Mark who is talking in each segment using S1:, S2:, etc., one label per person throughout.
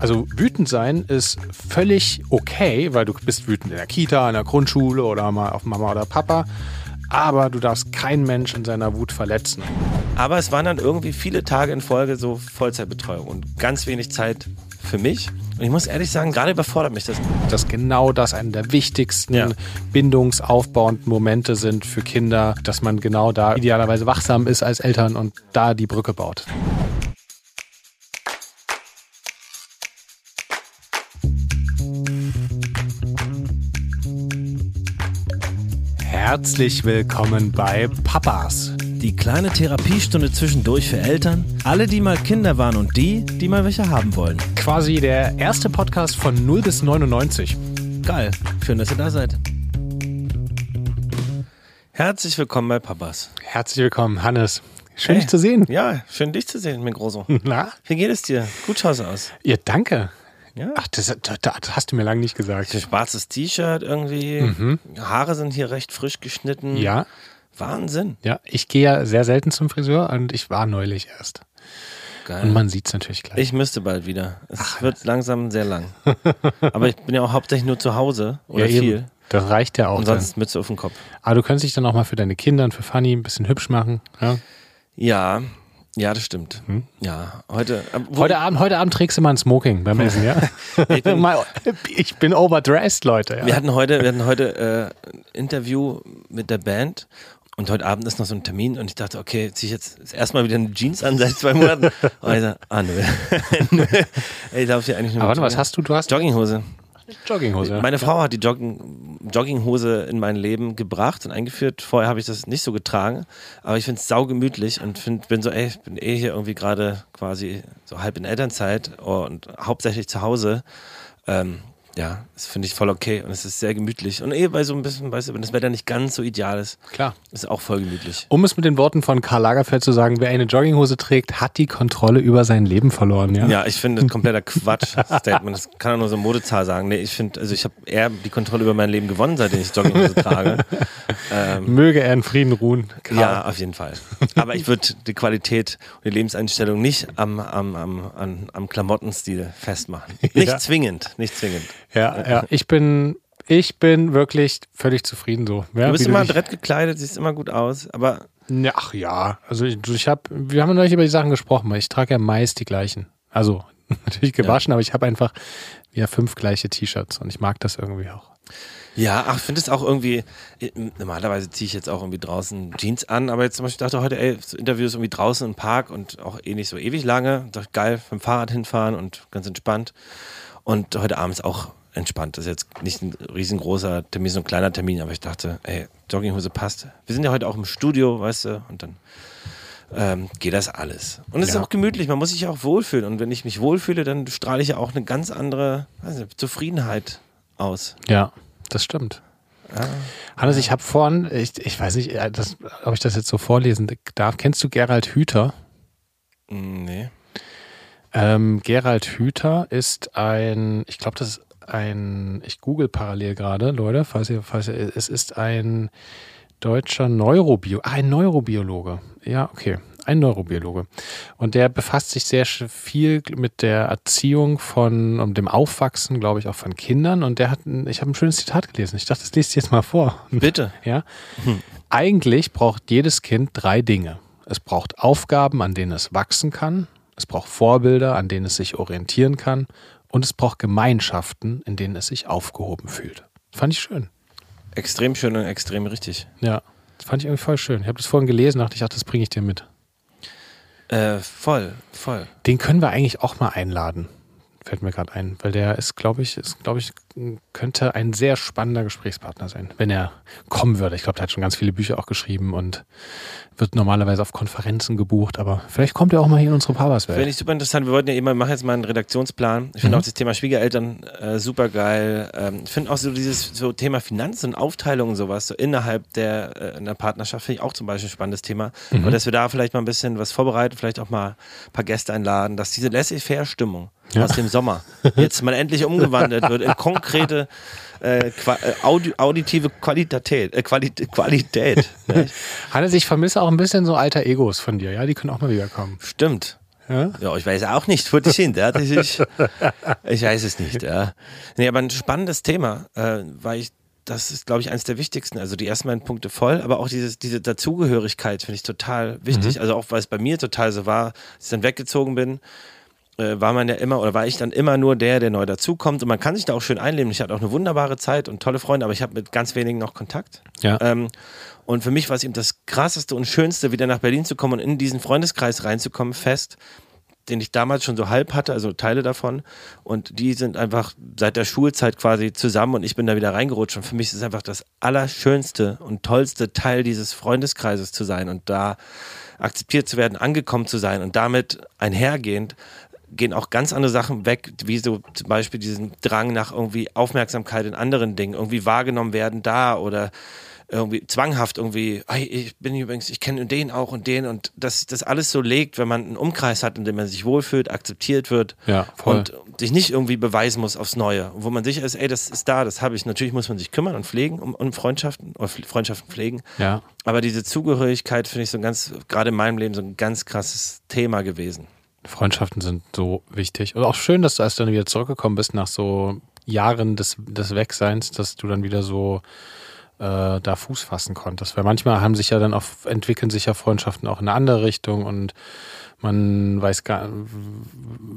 S1: Also wütend sein ist völlig okay, weil du bist wütend in der Kita, in der Grundschule oder mal auf Mama oder Papa. Aber du darfst keinen Mensch in seiner Wut verletzen.
S2: Aber es waren dann irgendwie viele Tage in Folge so Vollzeitbetreuung und ganz wenig Zeit für mich. Und ich muss ehrlich sagen, gerade überfordert mich das.
S1: Dass genau das einer der wichtigsten
S2: Ja.
S1: bindungsaufbauenden Momente sind für Kinder, dass man genau da idealerweise wachsam ist als Eltern und da die Brücke baut. Herzlich willkommen bei Papas.
S3: Die kleine Therapiestunde zwischendurch für Eltern, alle, die mal Kinder waren und die, die mal welche haben wollen.
S1: Quasi der erste Podcast von 0 bis 99.
S3: Geil, schön, dass ihr da seid.
S2: Herzlich willkommen bei Papas.
S1: Herzlich willkommen, Hannes. Schön,
S2: Hey.
S1: dich zu sehen.
S2: Ja, schön dich zu sehen, mein Großo.
S1: Na?
S2: Wie geht es dir? Gut schaust du aus.
S1: Ja, danke.
S2: Ja.
S1: Ach, das, das, das hast du mir lange nicht gesagt.
S2: Ein schwarzes T-Shirt irgendwie. Haare sind hier recht frisch geschnitten.
S1: Ja,
S2: Wahnsinn.
S1: ja. Ich gehe ja sehr selten zum Friseur und ich war neulich erst.
S2: Geil.
S1: Und man sieht es natürlich gleich.
S2: ich müsste bald wieder. Es wird langsam sehr lang. Aber ich bin ja auch hauptsächlich nur zu Hause oder
S1: ja,
S2: viel.
S1: eben. Das reicht ja auch.
S2: Und
S1: Dann.
S2: sonst Mütze auf dem Kopf.
S1: Aber du könntest dich dann auch mal für deine Kinder und für Fanny ein bisschen hübsch machen. Ja.
S2: Ja, ja, das stimmt. Ja, heute. wo-
S1: Heute, Abend, heute Abend trägst du mal ein Smoking beim Essen, ja?
S2: Ich bin-
S1: Mal- ich bin overdressed, Leute. Ja.
S2: Wir hatten heute, wir hatten heute äh, ein Interview mit der Band und heute Abend ist noch so ein Termin und ich dachte, okay, zieh ich jetzt erstmal wieder eine Jeans an seit zwei Monaten. Und ich dachte, ah, nö. ich laufe hier eigentlich nur
S1: Aber warte, was hast du? Du hast
S2: Jogginghose.
S1: Jogginghose.
S2: Meine Frau hat die Jogging, Jogginghose in mein Leben gebracht und eingeführt. Vorher habe ich das nicht so getragen, aber ich finde es saugemütlich und find, bin so, ey, ich bin eh hier irgendwie gerade quasi so halb in Elternzeit und hauptsächlich zu Hause. Ähm, ja, das finde ich voll okay und es ist sehr gemütlich. Und eh bei so ein bisschen, weißt du, wenn das Wetter nicht ganz so ideal ist,
S1: Klar.
S2: ist auch voll gemütlich.
S1: Um es mit den Worten von Karl Lagerfeld zu sagen, wer eine Jogginghose trägt, hat die Kontrolle über sein Leben verloren. Ja.
S2: Ja, ich finde das kompletter Quatsch-Statement. Das kann doch nur so eine Modezahl sagen. Nee, ich finde, also ich habe eher die Kontrolle über mein Leben gewonnen, seitdem ich Jogginghose trage. Ähm,
S1: Möge er in Frieden ruhen. Karl.
S2: Ja, auf jeden Fall. Aber ich würde die Qualität und die Lebenseinstellung nicht am, am, am, am, am Klamottenstil festmachen. Nicht
S1: Ja.
S2: zwingend, nicht zwingend.
S1: Ja, ja. Ich bin, ich bin wirklich völlig zufrieden so. Ja,
S2: Du bist immer adrett gekleidet, siehst immer gut aus, aber
S1: Ja, ach ja, also ich, ich habe, wir haben neulich über die Sachen gesprochen, weil ich trage ja meist die gleichen. Also natürlich gewaschen, aber ich habe einfach ja fünf gleiche T-Shirts und ich mag das irgendwie auch.
S2: ja, ach, ich finde es auch irgendwie, normalerweise ziehe ich jetzt auch irgendwie draußen Jeans an, aber jetzt zum Beispiel dachte ich heute, ey, das Interview ist irgendwie draußen im Park und auch eh nicht so ewig lange. Dachte, geil, mit dem Fahrrad hinfahren und ganz entspannt. Und heute Abend ist auch entspannt. Das ist jetzt nicht ein riesengroßer Termin, so ein kleiner Termin, aber ich dachte, ey, Jogginghose passt. Wir sind ja heute auch im Studio, weißt du, und dann ähm, geht das alles. Und es ist
S1: Ja.
S2: auch gemütlich, man muss sich auch wohlfühlen. Und wenn ich mich wohlfühle, dann strahle ich ja auch eine ganz andere nicht, Zufriedenheit aus.
S1: Ja, das stimmt. Hannes, ich habe vorhin, ich, ich weiß nicht, äh, das, ob ich das jetzt so vorlesen darf. Kennst du Gerald Hüther?
S2: Nee.
S1: Ähm, Gerald Hüther ist ein, ich glaube, das ist ein, ich google parallel gerade, Leute, falls ihr, falls ihr, es ist ein deutscher Neurobio, ah, ein Neurobiologe. Ja, okay, ein Neurobiologe. Und der befasst sich sehr viel mit der Erziehung von, um dem Aufwachsen, glaube ich, auch von Kindern. Und der hat, ein, ich habe ein schönes Zitat gelesen. Ich dachte, das ich jetzt mal vor.
S2: Bitte.
S1: Ja. Eigentlich braucht jedes Kind drei Dinge. Es braucht Aufgaben, an denen es wachsen kann. Es braucht Vorbilder, an denen es sich orientieren kann. Und es braucht Gemeinschaften, in denen es sich aufgehoben fühlt. Fand ich schön.
S2: Extrem schön und extrem richtig.
S1: Ja. Das fand ich irgendwie voll schön. Ich habe das vorhin gelesen, dachte ich, ach, das bringe ich dir mit.
S2: Äh, voll, voll.
S1: Den können wir eigentlich auch mal einladen. Fällt mir gerade ein, weil der ist, glaube ich, ist, glaube ich, könnte ein sehr spannender Gesprächspartner sein, wenn er kommen würde. Ich glaube, der hat schon ganz viele Bücher auch geschrieben und wird normalerweise auf Konferenzen gebucht, aber vielleicht kommt er auch mal hier in unsere
S2: Finde
S1: Papas-Welt.
S2: ich super interessant. Wir wollten ja immer, machen jetzt mal einen Redaktionsplan. Ich finde
S1: Mhm.
S2: auch das Thema Schwiegereltern äh, super geil. Ähm, ich finde auch so dieses so Thema Finanzen und Aufteilung und sowas, so innerhalb der, äh, in der Partnerschaft, finde ich auch zum Beispiel ein spannendes Thema.
S1: Mhm.
S2: Und dass wir da vielleicht mal ein bisschen was vorbereiten, vielleicht auch mal ein paar Gäste einladen, dass diese laissez-faire-Stimmung
S1: Ja.
S2: aus dem Sommer jetzt mal endlich umgewandelt wird in konkrete äh, qua äh, audi auditive Qualität. Äh, Qualität, Qualität.
S1: Hannes, ich vermisse auch ein bisschen so alter Egos von dir, ja, die können auch mal wiederkommen.
S2: stimmt.
S1: Ja?
S2: Ja, ich weiß auch nicht, wo die sind. Ja. Das ist, ich weiß es nicht. Ja. Nee, aber ein spannendes Thema, äh, weil ich, das ist, glaube ich, eines der wichtigsten. Also die ersten beiden Punkte voll, aber auch dieses, diese Dazugehörigkeit finde ich total wichtig. Also auch, weil es bei mir total so war, als ich dann weggezogen bin, war man ja immer oder war ich dann immer nur der, der neu dazukommt und man kann sich da auch schön einleben. Ich hatte auch eine wunderbare Zeit und tolle Freunde, aber ich habe mit ganz wenigen noch Kontakt.
S1: Ja.
S2: Ähm, und für mich war es eben das krasseste und schönste, wieder nach Berlin zu kommen und in diesen Freundeskreis reinzukommen, fest, den ich damals schon so halb hatte, also Teile davon. Und die sind einfach seit der Schulzeit quasi zusammen und ich bin da wieder reingerutscht. Und für mich ist es einfach das allerschönste und tollste Teil dieses Freundeskreises zu sein und da akzeptiert zu werden, angekommen zu sein und damit einhergehend gehen auch ganz andere Sachen weg, wie so zum Beispiel diesen Drang nach irgendwie Aufmerksamkeit in anderen Dingen, irgendwie wahrgenommen werden da oder irgendwie zwanghaft irgendwie, hey, ich bin übrigens, ich kenne den auch und den und dass das alles so legt, wenn man einen Umkreis hat, in dem man sich wohlfühlt, akzeptiert wird
S1: Ja,
S2: und sich nicht irgendwie beweisen muss aufs Neue, wo man sicher ist, ey, das ist da, das habe ich. Natürlich muss man sich kümmern und pflegen um, um Freundschaften oder Freundschaften pflegen,
S1: Ja.
S2: aber diese Zugehörigkeit finde ich so ein ganz, gerade in meinem Leben so ein ganz krasses Thema gewesen.
S1: Freundschaften sind so wichtig. Und auch schön, dass du erst dann wieder zurückgekommen bist nach so Jahren des, des Wegseins, dass du dann wieder so äh, da Fuß fassen konntest. Weil manchmal haben sich ja dann auch, entwickeln sich ja Freundschaften auch in eine andere Richtung und man weiß gar,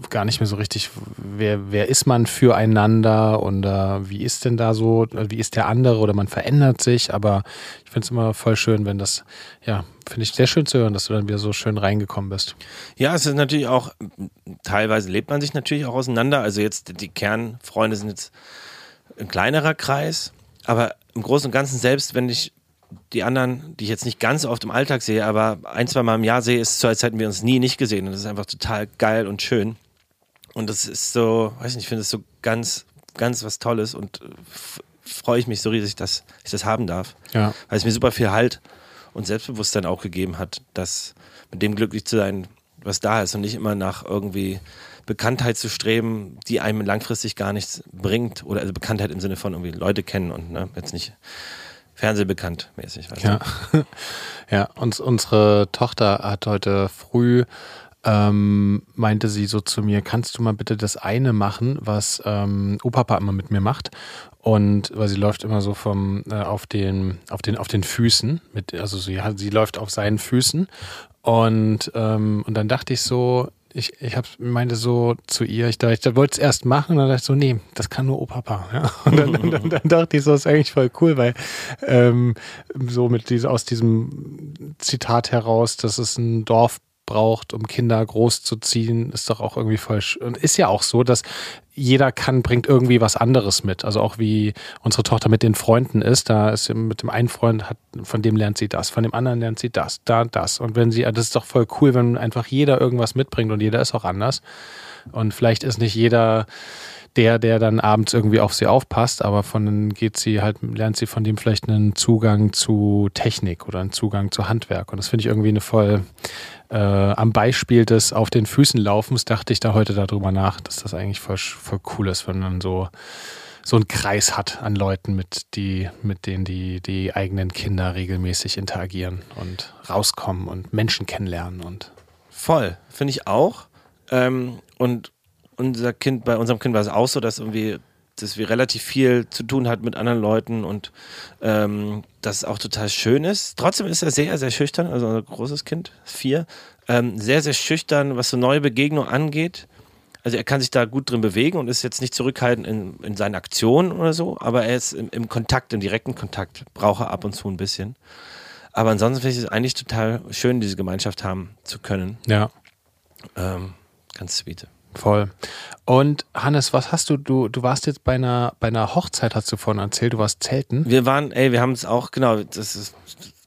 S1: gar nicht mehr so richtig, wer, wer ist man füreinander und äh, wie ist denn da so, wie ist der andere oder man verändert sich, aber ich finde es immer voll schön, wenn das, ja, finde ich sehr schön zu hören, dass du dann wieder so schön reingekommen bist.
S2: Ja, es ist natürlich auch, teilweise lebt man sich natürlich auch auseinander. Also jetzt die Kernfreunde sind jetzt ein kleinerer Kreis, aber im Großen und Ganzen, selbst wenn ich die anderen, die ich jetzt nicht ganz oft im Alltag sehe, aber ein, zwei Mal im Jahr sehe, ist es so, als hätten wir uns nie nicht gesehen. Und das ist einfach total geil und schön. Und das ist so, weiß nicht, ich finde es so ganz, ganz was Tolles und äh, freue ich mich so riesig, dass ich das haben darf.
S1: Ja.
S2: Weil es mir super viel Halt und Selbstbewusstsein auch gegeben hat, dass mit dem glücklich zu sein, was da ist und nicht immer nach irgendwie Bekanntheit zu streben, die einem langfristig gar nichts bringt. Oder also Bekanntheit im Sinne von irgendwie Leute kennen und ne, jetzt nicht Fernsehbekannt mäßig.
S1: Ja, ja uns, unsere Tochter hat heute früh, ähm, meinte sie so zu mir, kannst du mal bitte das eine machen, was ähm, Opapa immer mit mir macht? Und weil sie läuft immer so vom äh, auf den auf den auf den Füßen mit also sie sie läuft auf seinen Füßen und ähm, und dann dachte ich so ich, ich hab, meinte so zu ihr, ich, dachte, ich wollte es erst machen dann dachte ich so, nee, das kann nur Opapa. Ja? Und dann, dann, dann, dann dachte ich so, ist eigentlich voll cool, weil ähm, so mit diese, aus diesem Zitat heraus, dass es ein Dorf braucht, um Kinder großzuziehen, ist doch auch irgendwie voll. Und ist ja auch so, dass jeder kann, bringt irgendwie was anderes mit. Also auch wie unsere Tochter mit den Freunden ist, da ist sie mit dem einen Freund, hat, von dem lernt sie das, von dem anderen lernt sie das, da, das. Und wenn sie, das ist doch voll cool, wenn einfach jeder irgendwas mitbringt und jeder ist auch anders. Und vielleicht ist nicht jeder der, der dann abends irgendwie auf sie aufpasst, aber von geht sie halt, lernt sie von dem vielleicht einen Zugang zu Technik oder einen Zugang zu Handwerk. Und das finde ich irgendwie eine voll, äh, am Beispiel des auf den Füßen Laufens dachte ich da heute darüber nach, dass das eigentlich voll, voll cool ist, wenn man so, so einen Kreis hat an Leuten, mit, die, mit denen die, die eigenen Kinder regelmäßig interagieren und rauskommen und Menschen kennenlernen und
S2: Voll, finde ich auch. Ähm, und unser Kind, bei unserem Kind war es auch so, dass irgendwie, dass wir relativ viel zu tun hat mit anderen Leuten und ähm, das auch total schön ist. Trotzdem ist er sehr, sehr schüchtern, also unser großes Kind, vier, ähm, sehr, sehr schüchtern, was so neue Begegnungen angeht. Also er kann sich da gut drin bewegen und ist jetzt nicht zurückhaltend in, in seinen Aktionen oder so, aber er ist im, im Kontakt, im direkten Kontakt, braucht er ab und zu ein bisschen. Aber ansonsten finde ich es eigentlich total schön, diese Gemeinschaft haben zu können.
S1: ja.
S2: Ähm, ganz sweet.
S1: Voll. Und Hannes, was hast du, du, du warst jetzt bei einer, bei einer Hochzeit, hast du vorhin erzählt, du warst zelten.
S2: Wir waren, ey, wir haben es auch, genau, das ist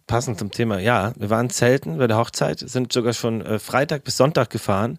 S2: passend zum Thema, ja, wir waren zelten bei der Hochzeit, sind sogar schon äh, Freitag bis Sonntag gefahren.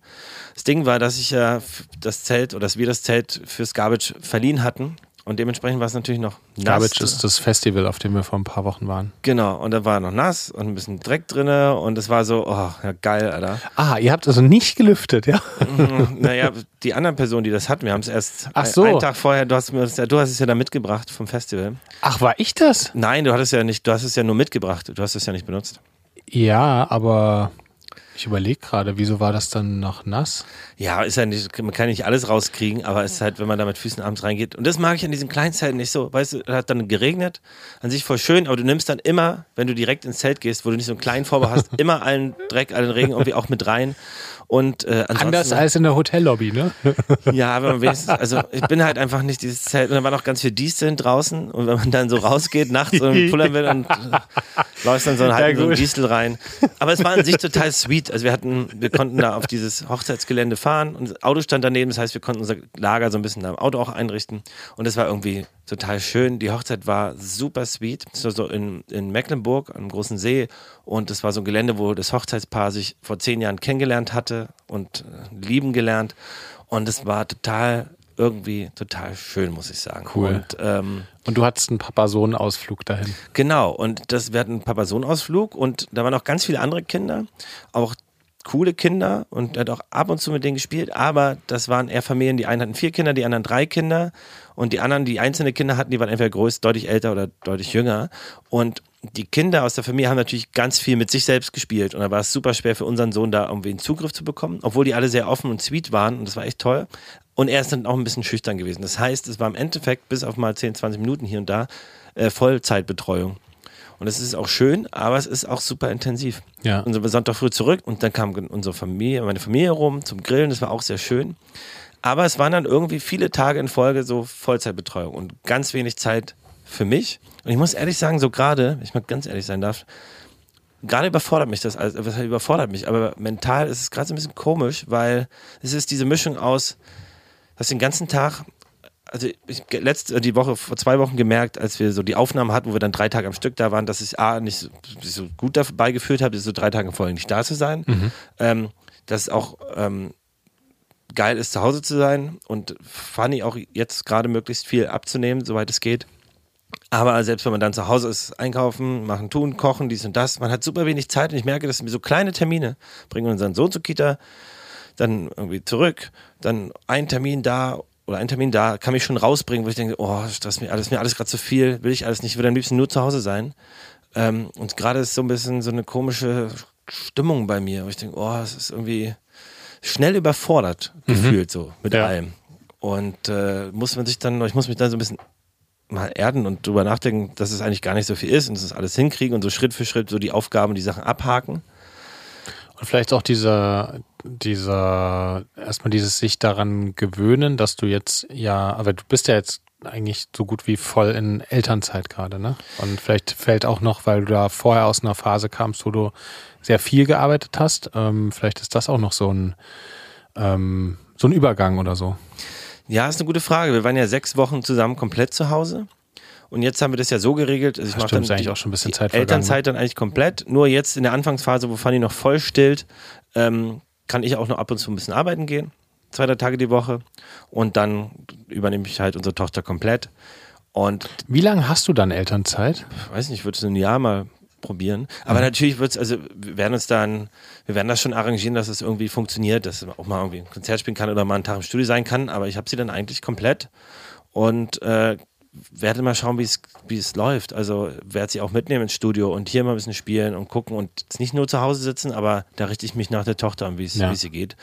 S2: Das Ding war, dass ich ja f- das Zelt oder dass wir das Zelt fürs Garbage verliehen hatten und dementsprechend war es natürlich noch nass.
S1: Garbage ist das Festival, auf dem wir vor ein paar Wochen waren.
S2: Genau, und da war noch nass und ein bisschen Dreck drinne und es war so, oh, ja geil, Alter.
S1: Ah, ihr habt also nicht gelüftet, ja?
S2: Mhm, naja, die anderen Personen, die das hatten, wir haben es erst
S1: Ach so.
S2: einen Tag vorher, du hast, mir du hast es ja da mitgebracht vom Festival.
S1: Ach, war ich das?
S2: Nein, du hattest ja nicht, du hast es ja nur mitgebracht, du hast es ja nicht benutzt.
S1: Ja, aber Ich überlege gerade, wieso war das dann noch nass?
S2: Ja, ist ja nicht, man kann nicht alles rauskriegen, aber es ist halt, wenn man da mit Füßen abends reingeht. Und das mag ich an diesen kleinen Zelten nicht so. Weißt du, es hat dann geregnet, an sich voll schön, aber du nimmst dann immer, wenn du direkt ins Zelt gehst, wo du nicht so einen kleinen Vorbau hast, immer allen Dreck, allen Regen irgendwie auch mit rein. Und äh,
S1: Anders als in der Hotellobby, ne?
S2: Ja, aber man wenigstens, also ich bin halt einfach nicht dieses Zelt. Und da war noch ganz viel Diesel drin Und wenn man dann so rausgeht, nachts so pullern will und äh, läuft dann so einen halben so Diesel rein. Aber es war an sich total sweet. Also wir hatten, wir konnten da auf dieses Hochzeitsgelände fahren und das Auto stand daneben. Das heißt, wir konnten unser Lager so ein bisschen da im Auto auch einrichten. Und das war irgendwie total schön. Die Hochzeit war super sweet. Es war so in, in Mecklenburg, am großen See. Und es war so ein Gelände, wo das Hochzeitspaar sich vor zehn Jahren kennengelernt hatte und lieben gelernt. Und es war total irgendwie total schön, muss ich sagen.
S1: Cool. Und, ähm, und du hattest einen Papa-Sohn-Ausflug dahin.
S2: Genau, und das, wir hatten einen Papa-Sohn-Ausflug und da waren auch ganz viele andere Kinder, auch coole Kinder und er hat auch ab und zu mit denen gespielt, aber das waren eher Familien, die einen hatten vier Kinder, die anderen drei Kinder und die anderen, die einzelne Kinder hatten, die waren entweder größer, deutlich älter oder deutlich jünger und die Kinder aus der Familie haben natürlich ganz viel mit sich selbst gespielt und da war es super schwer für unseren Sohn da irgendwie einen Zugriff zu bekommen, obwohl die alle sehr offen und sweet waren und das war echt toll. Und er ist dann auch ein bisschen schüchtern gewesen. Das heißt, es war im Endeffekt bis auf mal 10, 20 Minuten hier und da äh, Vollzeitbetreuung. Und es ist auch schön, aber es ist auch super intensiv.
S1: Ja.
S2: Und so wir Sonntag früh zurück und dann kam unsere Familie, meine Familie rum zum Grillen. Das war auch sehr schön. Aber es waren dann irgendwie viele Tage in Folge so Vollzeitbetreuung und ganz wenig Zeit für mich. Und ich muss ehrlich sagen, so gerade, ich mal ganz ehrlich sein darf, gerade überfordert mich das, also was überfordert mich, aber mental ist es gerade so ein bisschen komisch, weil es ist diese Mischung aus, dass den ganzen Tag also ich letzte äh, die Woche vor zwei Wochen gemerkt, als wir so die Aufnahmen hatten, wo wir dann drei Tage am Stück da waren, dass ich A nicht so, so gut dabei gefühlt habe, so drei Tage vorher nicht da zu sein. Mhm. Ähm, dass es auch ähm, geil ist, zu Hause zu sein und funny auch jetzt gerade möglichst viel abzunehmen, soweit es geht. Aber selbst wenn man dann zu Hause ist, einkaufen, machen, tun, kochen, dies und das, man hat super wenig Zeit und ich merke, dass mir so kleine Termine bringen unseren Sohn zur Kita, dann irgendwie zurück, dann ein Termin da oder ein Termin da, kann mich schon rausbringen, wo ich denke, oh, das ist mir alles, mir alles gerade zu viel, will ich alles nicht, ich will am liebsten nur zu Hause sein. Ähm, und gerade ist so ein bisschen so eine komische Stimmung bei mir, wo ich denke, oh, es ist irgendwie schnell überfordert mhm. gefühlt so mit ja. allem. Und äh, muss man sich dann, ich muss mich dann so ein bisschen mal erden und drüber nachdenken, dass es eigentlich gar nicht so viel ist und dass es alles hinkriegen und so Schritt für Schritt so die Aufgaben, die Sachen abhaken.
S1: Und vielleicht auch dieser, dieser, erstmal dieses sich daran gewöhnen, dass du jetzt ja, aber du bist ja jetzt eigentlich so gut wie voll in Elternzeit gerade, ne? Und vielleicht fällt auch noch, weil du da vorher aus einer Phase kamst, wo du sehr viel gearbeitet hast, ähm, vielleicht ist das auch noch so ein, ähm, so ein Übergang oder so.
S2: Ja, ist eine gute Frage. Wir waren ja sechs Wochen zusammen komplett zu Hause. Und jetzt haben wir das ja so geregelt. Also ich mache dann
S1: eigentlich die, auch schon ein bisschen Zeit
S2: Elternzeit dann eigentlich komplett. Nur jetzt in der Anfangsphase, wo Fanny noch voll stillt, ähm, kann ich auch noch ab und zu ein bisschen arbeiten gehen. Zwei, drei Tage die Woche. Und dann übernehme ich halt unsere Tochter komplett. Und
S1: Wie lange hast du dann Elternzeit?
S2: Weiß nicht, ich würde es ein Jahr mal probieren. Aber mhm. natürlich wird es, also wir werden uns dann, wir werden das schon arrangieren, dass es irgendwie funktioniert, dass man auch mal irgendwie ein Konzert spielen kann oder mal einen Tag im Studio sein kann. Aber ich habe sie dann eigentlich komplett und äh, werde mal schauen, wie es läuft. Also werde sie auch mitnehmen ins Studio und hier mal ein bisschen spielen und gucken und nicht nur zu Hause sitzen, aber da richte ich mich nach der Tochter an, wie es ja. sie geht.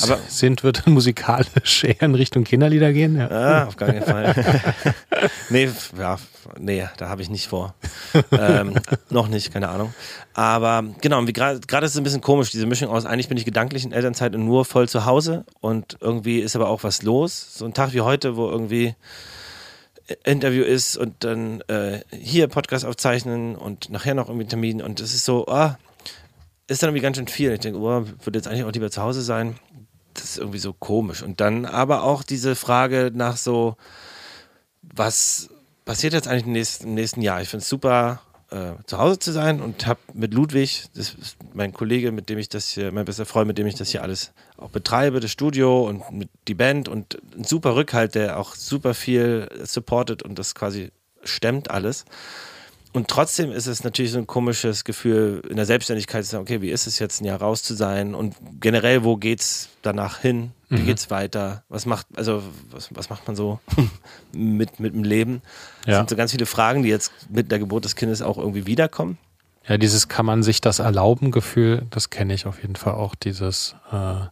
S1: Aber sind wird musikalisch eher in Richtung Kinderlieder gehen?
S2: Ja, ah, auf gar keinen Fall. nee, ja, nee, da habe ich nicht vor. ähm, noch nicht, keine Ahnung. Aber genau, gerade ist es ein bisschen komisch, diese Mischung aus, eigentlich bin ich gedanklich in Elternzeit und nur voll zu Hause und irgendwie ist aber auch was los. So ein Tag wie heute, wo irgendwie Interview ist und dann äh, hier Podcast aufzeichnen und nachher noch irgendwie Termin und es ist so, oh, ist dann irgendwie ganz schön viel. Ich denke, oh, würde jetzt eigentlich auch lieber zu Hause sein. Das ist irgendwie so komisch. Und dann aber auch diese Frage nach so, was passiert jetzt eigentlich im nächsten, im nächsten Jahr? Ich finde es super, äh, zu Hause zu sein und habe mit Ludwig, das ist mein Kollege, mit dem ich das hier, mein bester Freund, mit dem ich das hier alles auch betreibe, das Studio und mit die Band und ein super Rückhalt, der auch super viel supportet und das quasi stemmt alles. Und trotzdem ist es natürlich so ein komisches Gefühl in der Selbstständigkeit zu sagen, okay, wie ist es jetzt ein Jahr raus zu sein und generell, wo geht's danach hin? Wie mhm. geht's weiter? Was macht, also, was, was macht man so mit, mit dem Leben? Das ja. sind so ganz viele Fragen, die jetzt mit der Geburt des Kindes auch irgendwie wiederkommen.
S1: Ja, dieses kann man sich das erlauben Gefühl, das kenne ich auf jeden Fall auch. Dieses, äh, man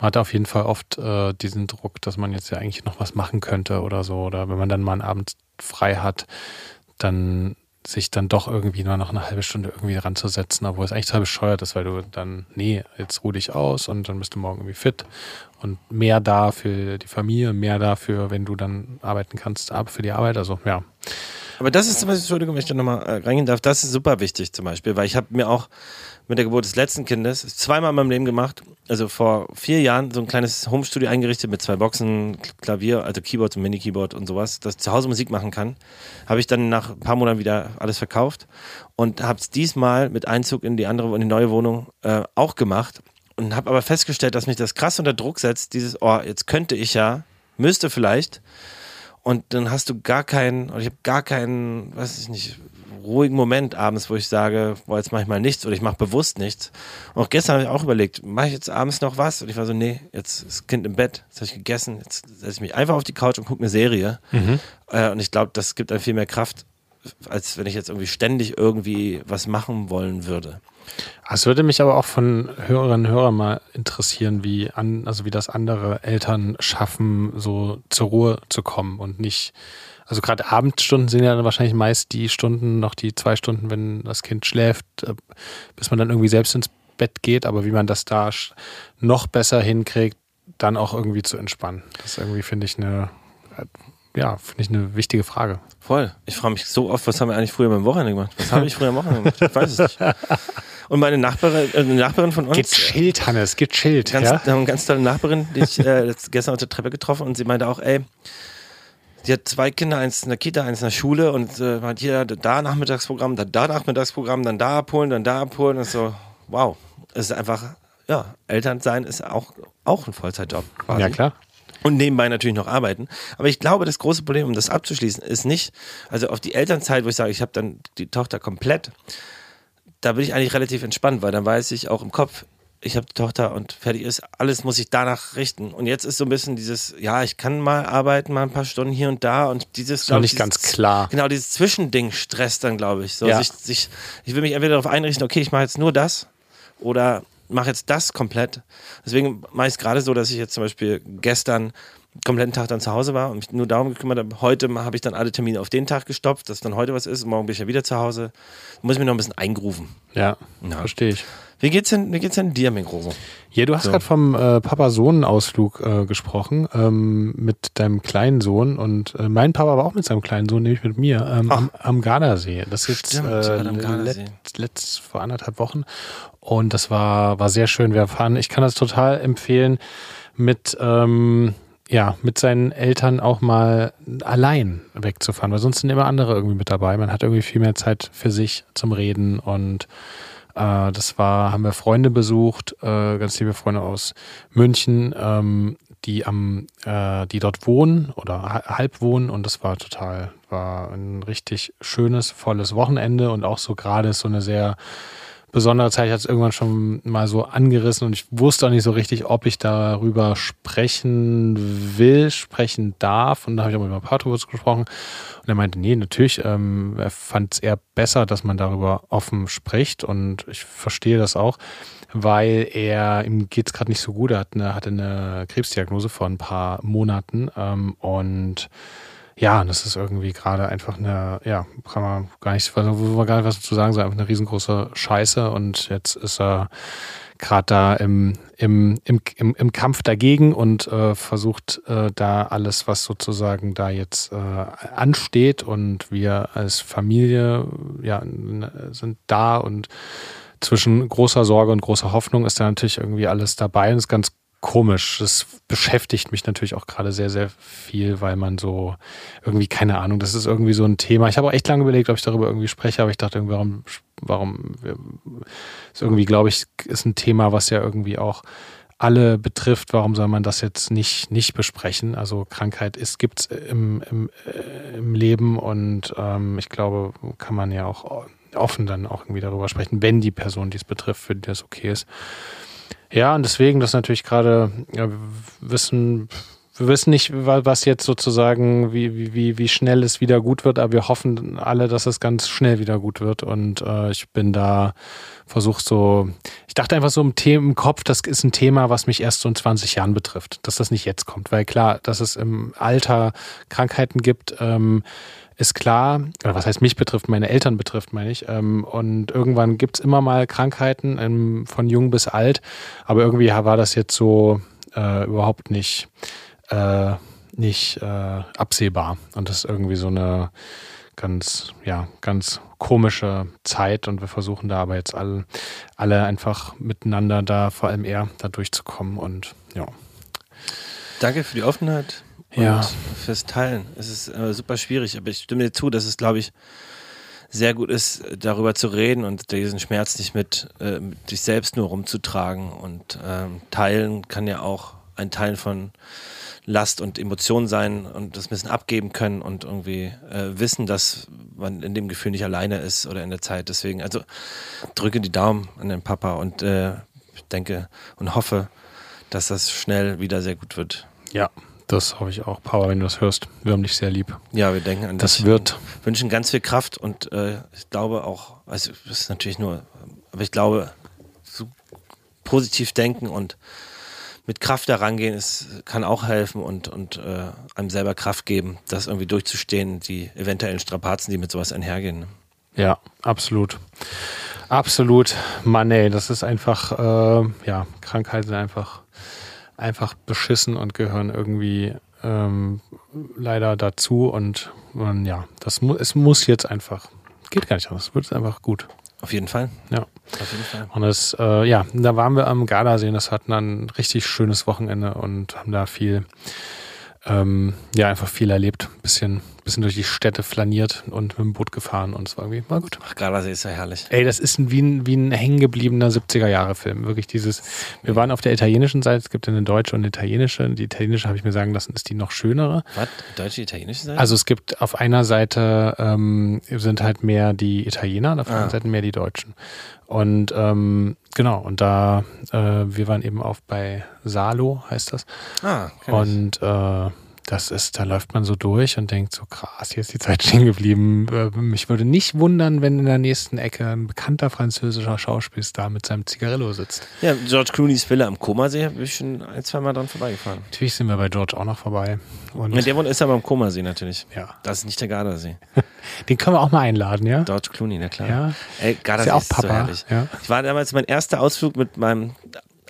S1: hat auf jeden Fall oft äh, diesen Druck, dass man jetzt ja eigentlich noch was machen könnte oder so. Oder wenn man dann mal einen Abend frei hat, dann sich dann doch irgendwie nur noch eine halbe Stunde irgendwie ranzusetzen, obwohl es eigentlich total bescheuert ist, weil du dann, nee, jetzt ruh dich aus und dann bist du morgen irgendwie fit und mehr da für die Familie, mehr dafür, wenn du dann arbeiten kannst, für die Arbeit. Also ja.
S2: Aber das ist zum Beispiel, Entschuldigung, wenn ich da nochmal äh, reingehen darf, das ist super wichtig zum Beispiel, weil ich habe mir auch mit der Geburt des letzten Kindes zweimal in meinem Leben gemacht, also vor vier Jahren so ein kleines Homestudio eingerichtet mit zwei Boxen, Klavier, also Keyboard und Mini-Keyboard und sowas, das zu Hause Musik machen kann. Habe ich dann nach ein paar Monaten wieder alles verkauft und habe es diesmal mit Einzug in die andere, in die neue Wohnung äh, auch gemacht und habe aber festgestellt, dass mich das krass unter Druck setzt, dieses, oh, jetzt könnte ich ja, müsste vielleicht und dann hast du gar keinen, oder ich habe gar keinen, weiß ich nicht, ruhigen Moment abends, wo ich sage, boah, jetzt mache ich mal nichts oder ich mache bewusst nichts. Und auch gestern habe ich auch überlegt, mache ich jetzt abends noch was? Und ich war so, nee, jetzt ist das Kind im Bett, jetzt habe ich gegessen, jetzt setze ich mich einfach auf die Couch und gucke eine Serie. Mhm. Äh, und ich glaube, das gibt einem viel mehr Kraft, als wenn ich jetzt irgendwie ständig irgendwie was machen wollen würde.
S1: Es würde mich aber auch von Hörerinnen und Hörern mal interessieren, wie an, also wie das andere Eltern schaffen, so zur Ruhe zu kommen und nicht, also gerade Abendstunden sind ja dann wahrscheinlich meist die Stunden, noch die zwei Stunden, wenn das Kind schläft, äh, bis man dann irgendwie selbst ins Bett geht, aber wie man das da noch besser hinkriegt, dann auch irgendwie zu entspannen. Das irgendwie finde ich eine, ja, finde ich eine wichtige Frage.
S2: Voll. Ich frage mich so oft, was haben wir eigentlich früher beim Wochenende gemacht? Was habe ich früher am Wochenende gemacht? Ich weiß es nicht. Und meine Nachbarin, äh, Nachbarin von uns.
S1: Gechillt, Hannes, gechillt.
S2: Ganz,
S1: ja?
S2: eine ganz tolle Nachbarin, die ich äh, gestern auf der Treppe getroffen und sie meinte auch, ey, sie hat zwei Kinder, eins in der Kita, eins in der Schule und äh, meint hier da Nachmittagsprogramm, da, da Nachmittagsprogramm, dann da abholen, dann da abholen und so, wow. Es ist einfach, ja, Elternsein ist auch, auch ein Vollzeitjob.
S1: Quasi. Ja, klar.
S2: Und nebenbei natürlich noch arbeiten. Aber ich glaube, das große Problem, um das abzuschließen, ist nicht, also auf die Elternzeit, wo ich sage, ich habe dann die Tochter komplett, da bin ich eigentlich relativ entspannt, weil dann weiß ich auch im Kopf, ich habe die Tochter und fertig ist, alles muss ich danach richten. Und jetzt ist so ein bisschen dieses, ja, ich kann mal arbeiten, mal ein paar Stunden hier und da und dieses.
S1: Ist nicht
S2: dieses,
S1: ganz klar.
S2: Genau, dieses Zwischending stresst dann, glaube ich. So, ja. sich, sich, ich will mich entweder darauf einrichten, okay, ich mache jetzt nur das oder mache jetzt das komplett. Deswegen mache ich es gerade so, dass ich jetzt zum Beispiel gestern kompletten Tag dann zu Hause war und mich nur darum gekümmert habe. Heute habe ich dann alle Termine auf den Tag gestopft, dass dann heute was ist. Morgen bin ich ja wieder zu Hause. Da muss ich mich noch ein bisschen eingrufen.
S1: Ja, ja. verstehe ich.
S2: Wie geht's denn, wie geht's denn dir, Mikro?
S1: Ja, du hast so. gerade vom äh, Papa-Sohn-Ausflug äh, gesprochen ähm, mit deinem kleinen Sohn und äh, mein Papa war auch mit seinem kleinen Sohn, nämlich mit mir, ähm, am, am Gardasee. Das ist jetzt äh, letzt vor anderthalb Wochen und das war, war sehr schön. Wir fahren, ich kann das total empfehlen, mit ähm, ja, mit seinen Eltern auch mal allein wegzufahren, weil sonst sind immer andere irgendwie mit dabei. Man hat irgendwie viel mehr Zeit für sich zum Reden und äh, das war, haben wir Freunde besucht, äh, ganz liebe Freunde aus München, ähm, die am, äh, die dort wohnen oder halb wohnen und das war total, war ein richtig schönes, volles Wochenende und auch so gerade so eine sehr besondere Zeit. Ich hatte es irgendwann schon mal so angerissen und ich wusste auch nicht so richtig, ob ich darüber sprechen will, sprechen darf. Und da habe ich auch mit meinem Patrowitz gesprochen. Und er meinte, nee, natürlich, ähm, er fand es eher besser, dass man darüber offen spricht. Und ich verstehe das auch, weil er, ihm geht es gerade nicht so gut. Er hat eine, hatte eine Krebsdiagnose vor ein paar Monaten. Ähm, und ja, das ist irgendwie gerade einfach eine, ja, kann man gar nicht, wo man gar nicht was dazu sagen soll, einfach eine riesengroße Scheiße. Und jetzt ist er gerade da im, im, im, im, im Kampf dagegen und äh, versucht äh, da alles, was sozusagen da jetzt äh, ansteht. Und wir als Familie ja, sind da. Und zwischen großer Sorge und großer Hoffnung ist da natürlich irgendwie alles dabei. Und ist ganz komisch. Das beschäftigt mich natürlich auch gerade sehr, sehr viel, weil man so irgendwie, keine Ahnung, das ist irgendwie so ein Thema. Ich habe auch echt lange überlegt, ob ich darüber irgendwie spreche, aber ich dachte, warum, warum, ist irgendwie, glaube ich, ist ein Thema, was ja irgendwie auch alle betrifft, warum soll man das jetzt nicht, nicht besprechen? Also Krankheit ist, gibt's im, im, äh, im Leben und ähm, ich glaube, kann man ja auch offen dann auch irgendwie darüber sprechen, wenn die Person, die es betrifft, für die das okay ist. Ja, und deswegen, das natürlich gerade ja, wissen, wir wissen nicht, wa- was jetzt sozusagen, wie, wie, wie, schnell es wieder gut wird, aber wir hoffen alle, dass es ganz schnell wieder gut wird. Und äh, ich bin da versucht so, ich dachte einfach so im, The im Kopf, das ist ein Thema, was mich erst so in 20 Jahren betrifft, dass das nicht jetzt kommt. Weil klar, dass es im Alter Krankheiten gibt, ähm, ist klar, oder was heißt mich betrifft, meine Eltern betrifft, meine ich. Ähm, und irgendwann gibt's immer mal Krankheiten, ähm, von jung bis alt. Aber irgendwie war das jetzt so äh, überhaupt nicht, äh, nicht äh, absehbar. Und das ist irgendwie so eine ganz, ja, ganz komische Zeit. Und wir versuchen da aber jetzt alle, alle einfach miteinander da, vor allem er, da durchzukommen. Und ja.
S2: Danke für die Offenheit
S1: Ja.
S2: fürs Teilen. Es ist äh, super schwierig, aber ich stimme dir zu, dass es, glaube ich, sehr gut ist, darüber zu reden und diesen Schmerz nicht mit, äh, mit sich selbst nur rumzutragen. Und ähm, teilen kann ja auch ein Teil von Last und Emotion sein und das ein bisschen abgeben können und irgendwie äh, wissen, dass man in dem Gefühl nicht alleine ist oder in der Zeit. Deswegen, also drücke die Daumen an den Papa und äh, denke und hoffe, dass das schnell wieder sehr gut wird.
S1: Ja, das hoffe ich auch. Power, wenn du das hörst. Wir haben dich sehr lieb.
S2: Ja, wir denken an
S1: Das
S2: dich
S1: wird.
S2: wünschen ganz viel Kraft und äh, ich glaube auch, also das ist natürlich nur, aber ich glaube, so positiv denken und mit Kraft da rangehen, ist, kann auch helfen und, und äh, einem selber Kraft geben, das irgendwie durchzustehen, die eventuellen Strapazen, die mit sowas einhergehen. Ne?
S1: Ja, absolut. Absolut. Mann, ey, das ist einfach, äh, ja, Krankheiten sind einfach, einfach beschissen und gehören irgendwie ähm, leider dazu. Und man, ja, das mu es muss jetzt einfach. Geht gar nicht anders. Es wird einfach gut.
S2: Auf jeden Fall.
S1: Ja.
S2: Auf jeden Fall.
S1: Und das, äh, ja, da waren wir am Gardasee und das hatten dann ein richtig schönes Wochenende und haben da viel, ähm, ja, einfach viel erlebt. Bisschen, bisschen durch die Städte flaniert und mit dem Boot gefahren und es war irgendwie, war gut.
S2: Ach, Gardasee ist ja herrlich.
S1: Ey, das ist ein, wie ein, wie ein hängengebliebener 70er-Jahre-Film. Wirklich dieses, wir waren auf der italienischen Seite, es gibt eine deutsche und eine italienische. Die italienische, habe ich mir sagen lassen, ist die noch schönere.
S2: Was? Deutsche, italienische Seite?
S1: Also es gibt auf einer Seite ähm, sind halt mehr die Italiener, und auf der
S2: Ah.
S1: anderen Seite mehr die Deutschen. Und ähm, genau, und da, äh, wir waren eben auch bei Salo, heißt das.
S2: ah.
S1: Und äh, das ist, da läuft man so durch und denkt so, krass, hier ist die Zeit stehen geblieben. Äh, Mich würde nicht wundern, wenn in der nächsten Ecke ein bekannter französischer Schauspielstar mit seinem Zigarillo sitzt.
S2: ja, George Clooney's Villa am Komasee habe ich schon ein, zwei Mal dran vorbeigefahren.
S1: Natürlich sind wir bei George auch noch vorbei. Und
S2: Mit dem ist aber am Komasee natürlich.
S1: ja,
S2: Das ist nicht der Gardasee.
S1: den können wir auch mal einladen, ja?
S2: George Clooney, na klar.
S1: Ja.
S2: Ey,
S1: Ist
S2: Gardasee
S1: ja auch
S2: ist so
S1: Papa.
S2: herrlich.
S1: Ja.
S2: Ich war damals mein erster Ausflug mit meinem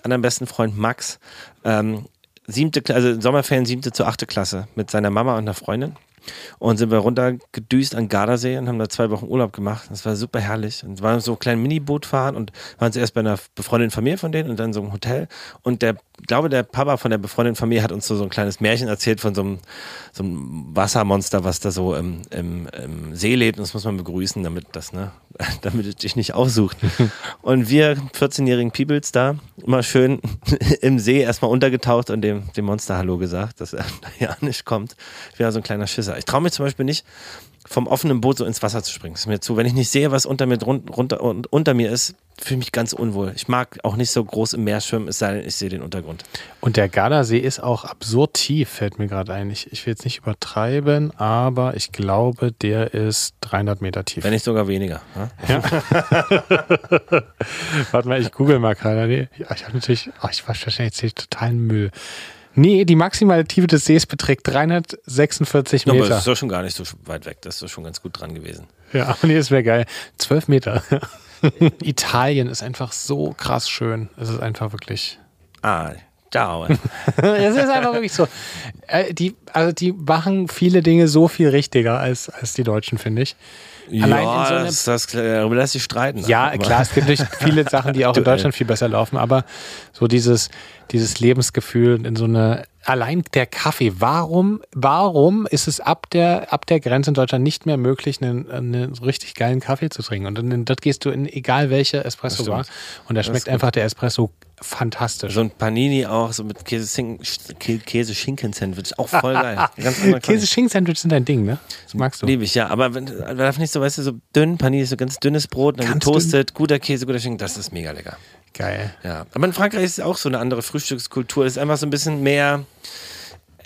S2: anderen besten Freund Max. Ähm, siebte, also Sommerferien siebte zu achte Klasse mit seiner Mama und einer Freundin. Und sind wir runtergedüst an Gardasee und haben da zwei Wochen Urlaub gemacht. Das war super herrlich. Und waren so ein kleines Miniboot fahren und waren zuerst bei einer befreundeten Familie von denen und dann so einem Hotel. Und der, ich glaube, der Papa von der befreundeten Familie hat uns so, so ein kleines Märchen erzählt von so einem, so einem Wassermonster, was da so im, im, im See lebt. Und das muss man begrüßen, damit das, ne, damit es dich nicht aufsucht. Und wir 14-jährigen Peoples da immer schön im See erstmal untergetaucht und dem, dem Monster Hallo gesagt, dass er ja nicht kommt. Ich wäre so ein kleiner Schisser. Ich traue mich zum Beispiel nicht, vom offenen Boot so ins Wasser zu springen. Das ist mir zu. Wenn ich nicht sehe, was unter mir runter unter mir ist, fühle ich mich ganz unwohl. Ich mag auch nicht so groß im Meer schwimmen, es sei denn, ich sehe den Untergrund.
S1: Und der Gardasee ist auch absurd tief, fällt mir gerade ein. Ich, ich will jetzt nicht übertreiben, aber ich glaube, der ist 300 Meter tief.
S2: Wenn nicht sogar weniger. Ne?
S1: Warte mal, ich google mal gerade. Ja, ich habe natürlich, oh, ich war wahrscheinlich jetzt totalen Müll. Nee, die maximale Tiefe des Sees beträgt 346
S2: Ja, aber das
S1: Meter.
S2: ist doch schon gar nicht so weit weg. Das ist doch schon ganz gut dran gewesen.
S1: Ja, aber nee, das wäre geil. 12 Meter. Italien ist einfach so krass schön. Es ist einfach wirklich.
S2: Ah, ciao.
S1: es ist einfach wirklich so. Äh, die, also die machen viele Dinge so viel richtiger als, als die Deutschen, finde ich. Allein
S2: ja,
S1: in so
S2: das, das, darüber lässt sich streiten.
S1: Ja,
S2: Aber-
S1: klar, es gibt natürlich viele Sachen, die auch in. Deutschland viel besser laufen, aber so dieses, dieses Lebensgefühl in so eine, allein der Kaffee, warum, warum ist es ab der, ab der Grenze in Deutschland nicht mehr möglich, einen, einen richtig geilen Kaffee zu trinken? Und dann dort gehst du in egal welche Espresso Bar und da schmeckt einfach der Espresso fantastisch.
S2: So ein Panini auch, so mit Käse-Schinken-Sandwich. Auch voll geil.
S1: Käse-Schinken-Sandwich sind dein Ding, ne? Das magst du.
S2: Liebe ich, ja. Aber wenn, man darf nicht so, weißt du, so dünn, Panini ist so ganz dünnes Brot, dann
S1: Ganz
S2: getoastet, guter Käse, guter Schinken, das ist mega lecker.
S1: Geil.
S2: Ja. Aber in Frankreich ist es auch so eine andere Frühstückskultur. Es ist einfach so ein bisschen mehr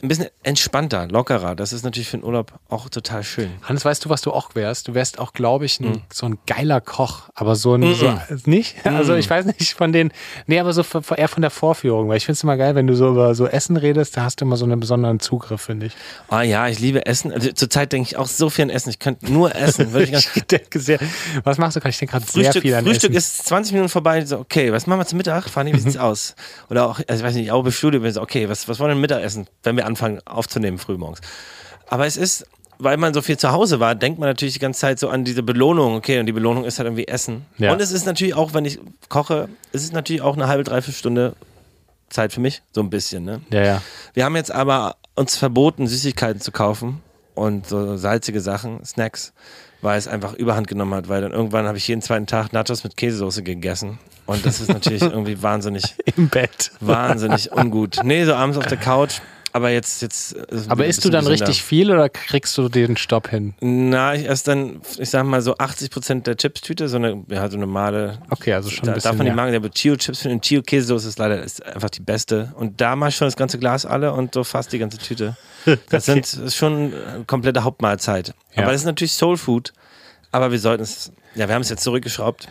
S2: ein bisschen entspannter, lockerer. Das ist natürlich für den Urlaub auch total schön.
S1: Hannes, weißt du, was du auch wärst? Du wärst auch, glaube ich, ein, so ein geiler Koch, aber so ein, so, nicht? Also ich weiß nicht von den, nee, aber so eher von der Vorführung, weil ich finde es immer geil, wenn du so über so Essen redest, da hast du immer so einen besonderen Zugriff, finde ich.
S2: Ah ja, ich liebe Essen. Also, zurzeit denke ich auch so viel an Essen. Ich könnte nur essen. Würde ich
S1: Ich denke sehr, was machst du gerade? Ich denke gerade sehr viel an
S2: Frühstück
S1: Essen.
S2: ist 20 Minuten vorbei. So, okay, was machen wir zum Mittag? Fanny, wie sieht's aus? Oder auch, also ich weiß nicht, auch im Studio so, okay, was, was wollen wir denn Mittagessen, wenn wir anfangen aufzunehmen frühmorgens? Aber es ist, weil man so viel zu Hause war, denkt man natürlich die ganze Zeit so an diese Belohnung. Okay, und die Belohnung ist halt irgendwie Essen.
S1: Ja.
S2: Und es ist natürlich auch, wenn ich koche, es ist natürlich auch eine halbe, dreiviertel Stunde Zeit für mich, so ein bisschen. Ne?
S1: Ja, ja.
S2: Wir haben jetzt aber uns verboten, Süßigkeiten zu kaufen und so salzige Sachen, Snacks, weil es einfach überhand genommen hat, weil dann irgendwann habe ich jeden zweiten Tag Nachos mit Käsesoße gegessen und das ist natürlich irgendwie wahnsinnig,
S1: Im Bett.
S2: wahnsinnig ungut. Nee, so abends auf der Couch, aber jetzt, jetzt. es
S1: Aber isst du dann
S2: gesünder.
S1: richtig viel oder kriegst du den Stopp hin?
S2: Na, ich esse dann, ich sag mal so 80 Prozent der Chips-Tüte, so eine, ja, so eine normale.
S1: Okay, also schon ein
S2: da,
S1: bisschen
S2: Darf man die
S1: mehr.
S2: machen, aber Chio-Chips den Chio-Käsesoße ist leider ist einfach die beste. Und da mach ich schon das ganze Glas alle und so fast die ganze Tüte. Das sind das ist schon eine komplette Hauptmahlzeit.
S1: Ja.
S2: Aber das ist natürlich Soul Food. Aber wir sollten es, ja, wir haben es jetzt zurückgeschraubt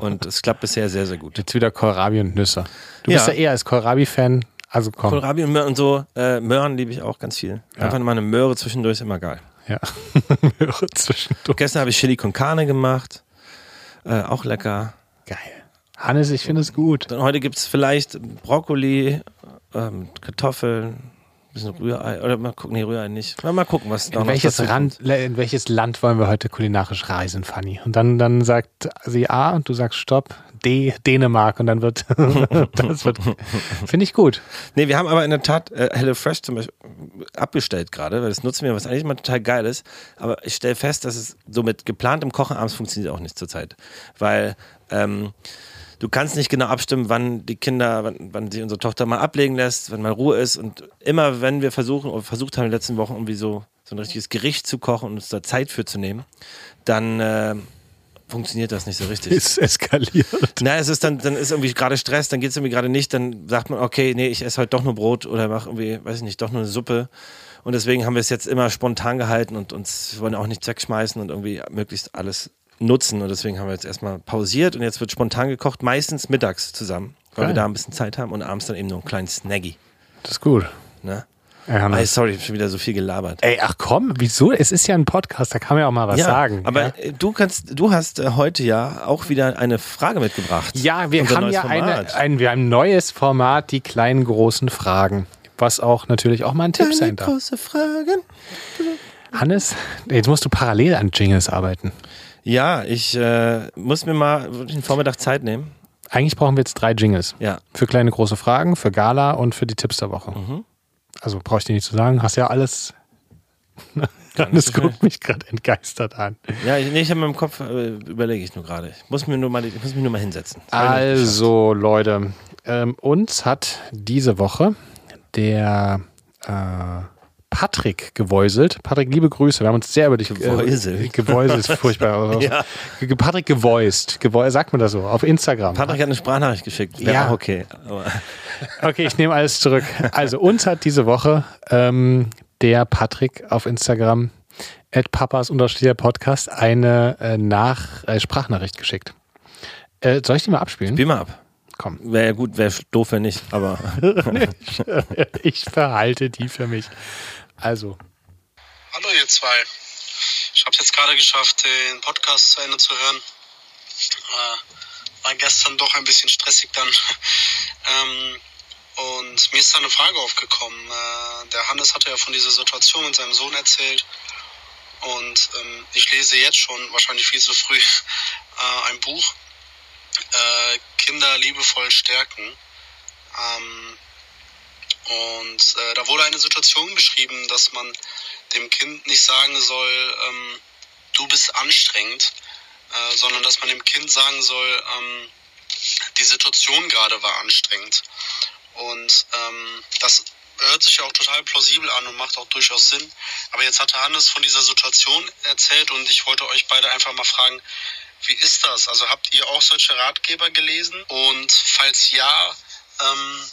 S2: und es klappt bisher sehr, sehr gut.
S1: Jetzt wieder Kohlrabi und Nüsse. Du
S2: Ja.
S1: bist ja eher als Kohlrabi-Fan, also komm.
S2: Kohlrabi und Möhren und so, äh, Möhren liebe ich auch ganz viel. Einfach mal eine Möhre zwischendurch ist immer geil.
S1: Ja. Möhre zwischendurch.
S2: Gestern habe ich Chili con Carne gemacht. Äh, auch lecker.
S1: Geil. Hannes, ich finde es gut.
S2: Dann heute gibt es vielleicht Brokkoli, ähm, Kartoffeln, bisschen Rührei. Oder mal gucken, nee, Rührei nicht. Mal, mal gucken, was da
S1: In
S2: noch
S1: welches, Rand, in welches Land wollen wir heute kulinarisch reisen, Fanny? Und dann, dann sagt sie A und du sagst Stopp, D, Dänemark. Und dann wird, das wird, finde ich gut.
S2: Nee, wir haben aber in der Tat äh, HelloFresh zum Beispiel abgestellt gerade, weil das nutzen wir, was eigentlich immer total geil ist. Aber ich stelle fest, dass es so mit geplantem Kochen abends funktioniert auch nicht zurzeit. Weil ähm, du kannst nicht genau abstimmen, wann die Kinder, wann, wann sie unsere Tochter mal ablegen lässt, wenn mal Ruhe ist. Und immer, wenn wir versuchen, oder versucht haben in den letzten Wochen irgendwie so, so ein richtiges Gericht zu kochen und uns da Zeit für zu nehmen, dann äh, funktioniert das nicht so richtig.
S1: Ist eskaliert.
S2: Na, es ist dann, dann ist irgendwie gerade Stress, dann geht es irgendwie gerade nicht, dann sagt man, okay, nee, ich esse heute doch nur Brot oder mache irgendwie, weiß ich nicht, doch nur eine Suppe. Und deswegen haben wir es jetzt immer spontan gehalten und uns wollen auch nichts wegschmeißen und irgendwie möglichst alles nutzen. Und deswegen haben wir jetzt erstmal pausiert und jetzt wird spontan gekocht, meistens mittags zusammen, weil
S1: Geil.
S2: wir da ein bisschen Zeit haben und abends dann eben nur einen kleinen Snaggy.
S1: Das ist gut.
S2: Ne?
S1: Ey, Hannes.
S2: sorry, ich habe schon wieder so viel gelabert.
S1: Ey, ach komm, wieso? Es ist ja ein Podcast, da kann man ja auch mal was
S2: ja,
S1: sagen.
S2: aber
S1: ja?
S2: äh, du kannst, du hast äh, heute ja auch wieder eine Frage mitgebracht.
S1: Ja, wir haben ja eine, ein, wir haben ein neues Format, die kleinen großen Fragen. Was auch natürlich auch mal ein Tipp sein darf.
S2: große Fragen.
S1: Hannes, jetzt musst du parallel an Jingles arbeiten.
S2: Ja, ich äh, muss mir mal einen Vormittag Zeit nehmen.
S1: Eigentlich brauchen wir jetzt drei Jingles.
S2: Ja.
S1: Für kleine große Fragen, für Gala und für die Tipps der Woche.
S2: Mhm.
S1: Also brauche ich dir nicht zu sagen, hast ja alles. Hannes
S2: so
S1: guckt mich gerade entgeistert an.
S2: Ja, ich, nee, ich habe in meinem Kopf, äh, überlege ich nur gerade. Ich muss mir nur mal, ich muss mich nur mal hinsetzen.
S1: Also, Leute, ähm, uns hat diese Woche der äh, Patrick gewäuselt. Patrick, liebe Grüße. Wir haben uns sehr über dich
S2: Gewäuselt.
S1: Äh, gewäuselt ist furchtbar.
S2: Ja.
S1: Patrick gevoiced. Gevo sagt man das so? Auf Instagram.
S2: Patrick hat eine Sprachnachricht geschickt. Wäre
S1: Ja.
S2: okay.
S1: Okay, ich nehme alles zurück. Also, uns hat diese Woche ähm, der Patrick auf Instagram at papas Podcast eine äh, nach, äh, Sprachnachricht geschickt. Äh, soll ich die mal abspielen?
S2: spiel mal ab.
S1: Komm.
S2: Wäre ja gut, wäre doof, wenn nicht. Aber
S1: ich verhalte die für mich. Also,
S4: Hallo ihr zwei. Ich habe es jetzt gerade geschafft, den Podcast zu Ende zu hören. Äh, war gestern doch ein bisschen stressig dann. ähm, und mir ist da eine Frage aufgekommen. Äh, der Hannes hatte ja von dieser Situation mit seinem Sohn erzählt. Und ähm, ich lese jetzt schon, wahrscheinlich viel zu früh, äh, ein Buch. Kinder liebevoll stärken. Ähm, und äh, da wurde eine Situation beschrieben, dass man dem Kind nicht sagen soll, ähm, du bist anstrengend, äh, sondern dass man dem Kind sagen soll, ähm, die Situation gerade war anstrengend. Und ähm, das hört sich ja auch total plausibel an und macht auch durchaus Sinn. Aber jetzt hatte Hannes von dieser Situation erzählt und ich wollte euch beide einfach mal fragen, wie ist das? Also habt ihr auch solche Ratgeber gelesen? Und falls ja, ähm,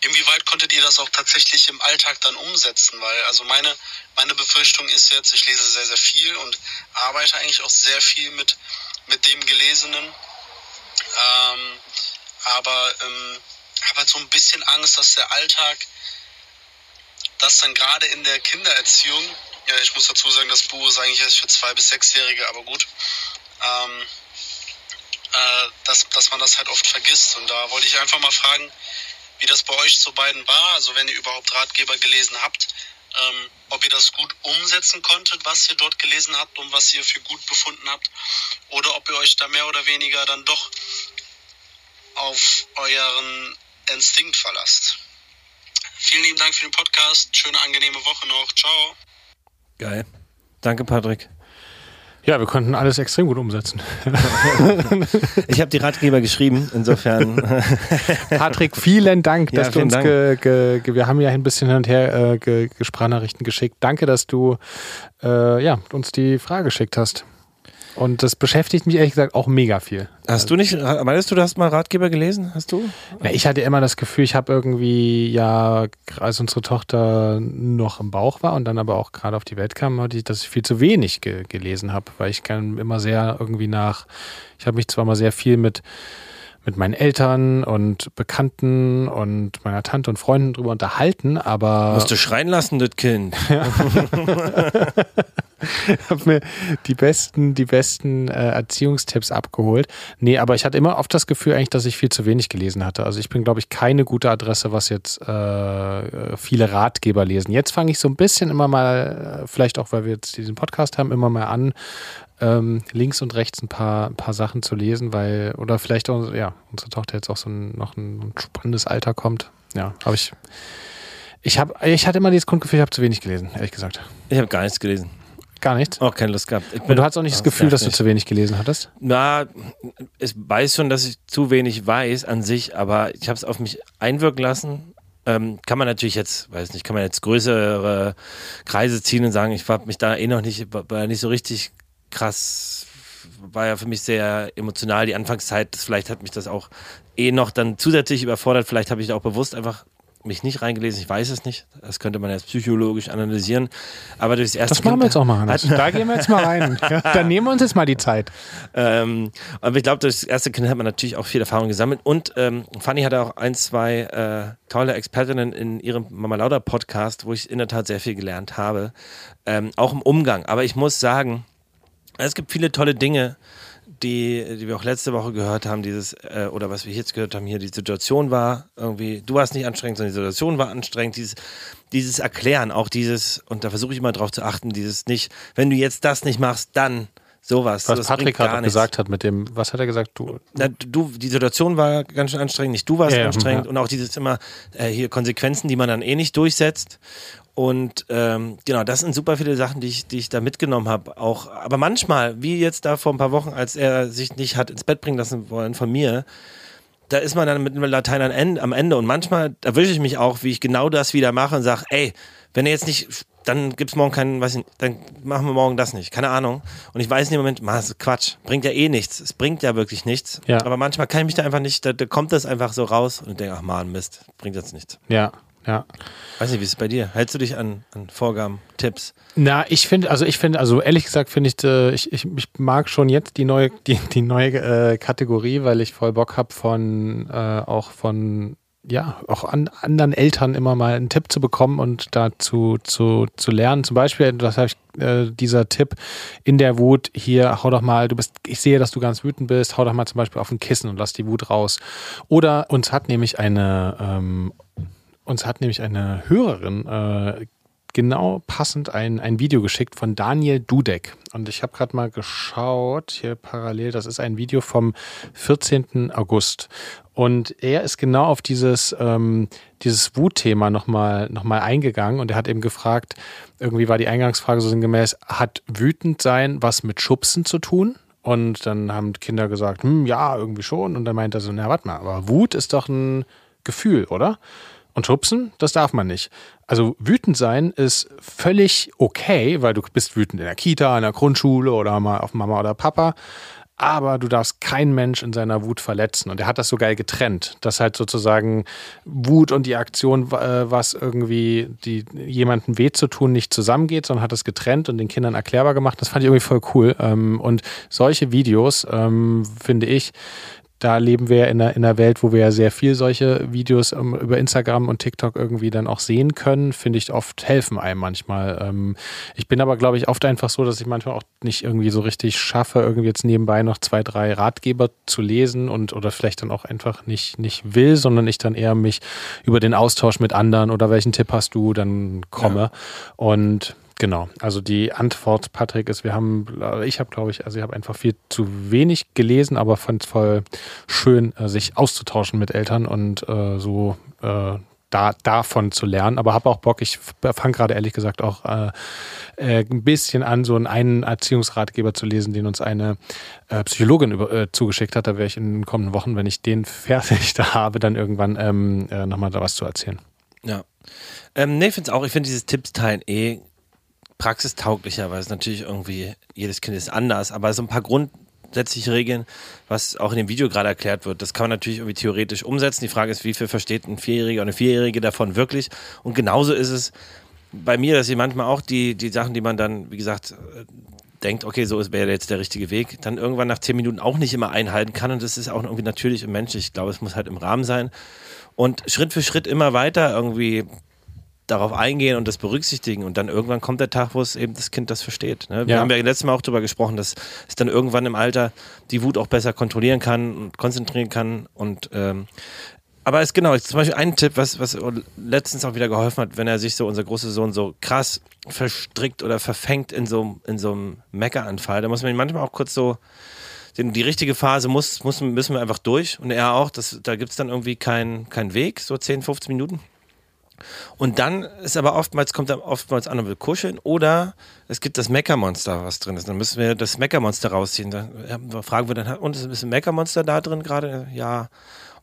S4: inwieweit konntet ihr das auch tatsächlich im Alltag dann umsetzen? Weil also meine, meine Befürchtung ist jetzt, ich lese sehr, sehr viel und arbeite eigentlich auch sehr viel mit, mit dem Gelesenen. Ähm, aber ähm, habe halt so ein bisschen Angst, dass der Alltag, dass dann gerade in der Kindererziehung, ja, ich muss dazu sagen, das Buch ist eigentlich erst für zwei bis sechsjährige, aber gut, ähm, äh, dass, dass man das halt oft vergisst. Und da wollte ich einfach mal fragen, wie das bei euch zu beiden war, also wenn ihr überhaupt Ratgeber gelesen habt, ähm, ob ihr das gut umsetzen konntet, was ihr dort gelesen habt und was ihr für gut befunden habt, oder ob ihr euch da mehr oder weniger dann doch auf euren Instinkt verlasst. Vielen lieben Dank für den Podcast. Schöne, angenehme Woche noch. Ciao.
S2: Geil. Danke, Patrick.
S1: Ja, wir konnten alles extrem gut umsetzen.
S2: ich habe die Ratgeber geschrieben, insofern.
S1: Patrick, vielen Dank, dass
S2: Ja,
S1: du uns,
S2: vielen
S1: ge, ge, ge, wir haben ja ein bisschen hin und her äh, Sprachnachrichten geschickt. Danke, dass du äh, ja, uns die Frage geschickt hast. Und das beschäftigt mich ehrlich gesagt auch mega viel.
S2: Hast du nicht, meinst du, du hast mal Ratgeber gelesen? Hast du?
S1: Ja, ich hatte immer das Gefühl, ich habe irgendwie, ja, als unsere Tochter noch im Bauch war und dann aber auch gerade auf die Welt kam, hatte ich, dass ich viel zu wenig ge gelesen habe, weil ich kann immer sehr irgendwie nach, ich habe mich zwar mal sehr viel mit mit meinen Eltern und Bekannten und meiner Tante und Freunden drüber unterhalten, aber
S2: Musst du schreien lassen, das Kind.
S1: habe mir die besten, die besten äh, Erziehungstipps abgeholt. Nee, aber ich hatte immer oft das Gefühl eigentlich, dass ich viel zu wenig gelesen hatte. Also ich bin, glaube ich, keine gute Adresse, was jetzt äh, viele Ratgeber lesen. Jetzt fange ich so ein bisschen immer mal, äh, vielleicht auch, weil wir jetzt diesen Podcast haben, immer mal an, ähm, links und rechts ein paar, ein paar Sachen zu lesen, weil, oder vielleicht auch, ja, unsere Tochter jetzt auch so ein, noch ein spannendes Alter kommt. Ja, habe ich. Ich, hab, ich hatte immer dieses Grundgefühl, ich habe zu wenig gelesen, ehrlich gesagt.
S2: Ich habe gar nichts gelesen.
S1: Gar nichts?
S2: Auch keine Lust gehabt.
S1: Und du hattest auch nicht das Gefühl, dass du
S2: nicht.
S1: zu wenig gelesen hattest?
S2: Na, ich weiß schon, dass ich zu wenig weiß an sich, aber ich habe es auf mich einwirken lassen. Ähm, kann man natürlich jetzt, weiß nicht, kann man jetzt größere Kreise ziehen und sagen, ich habe mich da eh noch nicht, nicht so richtig krass, war ja für mich sehr emotional die Anfangszeit. Vielleicht hat mich das auch eh noch dann zusätzlich überfordert. Vielleicht habe ich auch bewusst einfach mich nicht reingelesen. Ich weiß es nicht. Das könnte man jetzt psychologisch analysieren. Aber durchs erste
S1: Das machen wir jetzt auch mal, Hannes. Da gehen wir jetzt mal rein. Ja, dann nehmen wir uns jetzt mal die Zeit.
S2: Ähm, aber ich glaube, durch das erste Kind hat man natürlich auch viel Erfahrung gesammelt. Und ähm, Fanny hatte auch ein, zwei äh, tolle Expertinnen in ihrem Mama Lauda Podcast, wo ich in der Tat sehr viel gelernt habe. Ähm, auch im Umgang. Aber ich muss sagen, es gibt viele tolle Dinge, die, die wir auch letzte Woche gehört haben, dieses, äh, oder was wir jetzt gehört haben, hier, die Situation war irgendwie, du warst nicht anstrengend, sondern die Situation war anstrengend, dieses, dieses Erklären, auch dieses, und da versuche ich immer drauf zu achten, dieses nicht, wenn du jetzt das nicht machst, dann sowas.
S1: Was
S2: das
S1: Patrick gerade gesagt hat mit dem, was hat er gesagt? Du,
S2: Na, du, die Situation war ganz schön anstrengend, nicht du warst
S1: ja,
S2: anstrengend
S1: ja.
S2: und auch dieses immer äh, hier Konsequenzen, die man dann eh nicht durchsetzt. Und ähm, genau, das sind super viele Sachen, die ich, die ich da mitgenommen habe. Auch, aber manchmal, wie jetzt da vor ein paar Wochen, als er sich nicht hat ins Bett bringen lassen wollen von mir, da ist man dann mit Latein am Ende. Und manchmal erwische ich mich auch, wie ich genau das wieder mache und sage, ey, wenn er jetzt nicht, dann gibt's morgen keinen, weiß ich nicht, dann machen wir morgen das nicht. Keine Ahnung. Und ich weiß in dem Moment, man, das ist Quatsch. Bringt ja eh nichts. Es bringt ja wirklich nichts.
S1: Ja.
S2: Aber manchmal kann ich mich da einfach nicht, da, da kommt das einfach so raus und ich denke, ach man, Mist, bringt jetzt nichts.
S1: ja, ja.
S2: Weiß nicht, wie ist es bei dir? Hältst du dich an, an Vorgaben, Tipps?
S1: Na, ich finde, also ich finde, also ehrlich gesagt finde ich, äh, ich, ich, ich mag schon jetzt die neue, die, die neue äh, Kategorie, weil ich voll Bock habe von äh, auch von ja, auch an anderen Eltern immer mal einen Tipp zu bekommen und dazu zu, zu lernen. Zum Beispiel, das habe ich, äh, dieser Tipp in der Wut hier, hau doch mal, du bist, ich sehe, dass du ganz wütend bist, hau doch mal zum Beispiel auf ein Kissen und lass die Wut raus. Oder uns hat nämlich eine, ähm, uns hat nämlich eine Hörerin äh, genau passend ein, ein Video geschickt von Daniel Dudek. Und ich habe gerade mal geschaut, hier parallel, das ist ein Video vom 14. August. Und er ist genau auf dieses, ähm, dieses Wutthema nochmal noch mal eingegangen und er hat eben gefragt, irgendwie war die Eingangsfrage so sinngemäß, hat wütend sein was mit Schubsen zu tun? Und dann haben Kinder gesagt, hm, ja, irgendwie schon. Und dann meint er so, na, warte mal, aber Wut ist doch ein Gefühl, oder? Und schubsen, das darf man nicht. Also wütend sein ist völlig okay, weil du bist wütend in der Kita, in der Grundschule oder mal auf Mama oder Papa. aber du darfst keinen Mensch in seiner Wut verletzen. Und er hat das so geil getrennt, dass halt sozusagen Wut und die Aktion, äh, was irgendwie die, jemandem weh zu tun, nicht zusammengeht, sondern hat es getrennt und den Kindern erklärbar gemacht. Das fand ich irgendwie voll cool. Ähm, und solche Videos, ähm, finde ich, da leben wir in einer, in einer Welt, wo wir ja sehr viel solche Videos um, ähm, über Instagram und TikTok irgendwie dann auch sehen können, finde ich oft helfen einem manchmal. Ähm, ich bin aber, glaube ich, oft einfach so, dass ich manchmal auch nicht irgendwie so richtig schaffe, irgendwie jetzt nebenbei noch zwei, drei Ratgeber zu lesen und oder vielleicht dann auch einfach nicht, nicht will, sondern ich dann eher mich über den Austausch mit anderen oder welchen Tipp hast du dann komme. Ja. Und Genau, also die Antwort, Patrick, ist, wir haben, ich habe, glaube ich, also ich habe einfach viel zu wenig gelesen, aber fand es voll schön, äh, sich auszutauschen mit Eltern und äh, so äh, da, davon zu lernen. Aber habe auch Bock, ich fange gerade ehrlich gesagt auch äh, äh, ein bisschen an, so einen Erziehungsratgeber zu lesen, den uns eine äh, Psychologin über, äh, zugeschickt hat. Da werde ich in den kommenden Wochen, wenn ich den fertig da habe, dann irgendwann ähm, äh, nochmal da was zu erzählen.
S2: Ja. Ähm, nee, finde es auch, ich finde dieses Tipps teilen eh praxistauglicher, weil es natürlich irgendwie, jedes Kind ist anders, aber so ein paar grundsätzliche Regeln, was auch in dem Video gerade erklärt wird, das kann man natürlich irgendwie theoretisch umsetzen. Die Frage ist, wie viel versteht ein Vierjähriger oder eine Vierjährige davon wirklich? Und genauso ist es bei mir, dass ich manchmal auch die, die Sachen, die man dann, wie gesagt, äh, denkt, okay, so wäre jetzt der richtige Weg, dann irgendwann nach zehn Minuten auch nicht immer einhalten kann. Und das ist auch irgendwie natürlich und menschlich. Ich glaube, es muss halt im Rahmen sein. Und Schritt für Schritt immer weiter irgendwie darauf eingehen und das berücksichtigen und dann irgendwann kommt der Tag, wo es eben das Kind das versteht. Ne? Wir ja. haben ja letztes Mal auch darüber gesprochen, dass es dann irgendwann im Alter die Wut auch besser kontrollieren kann und konzentrieren kann und ähm, aber es ist genau, zum Beispiel ein Tipp, was, was letztens auch wieder geholfen hat, wenn er sich so, unser großer Sohn, so krass verstrickt oder verfängt in so, in so einem Meckeranfall, da muss man ihn manchmal auch kurz so, den, die richtige Phase muss, muss, müssen wir einfach durch und er auch, das, da gibt es dann irgendwie keinen kein Weg, so 10, 15 Minuten. Und dann ist aber oftmals, kommt er oftmals an und will kuscheln oder es gibt das Meckermonster, was drin ist. Dann müssen wir das Meckermonster rausziehen. Dann fragen wir dann, und ist ein Meckermonster da drin gerade? Ja.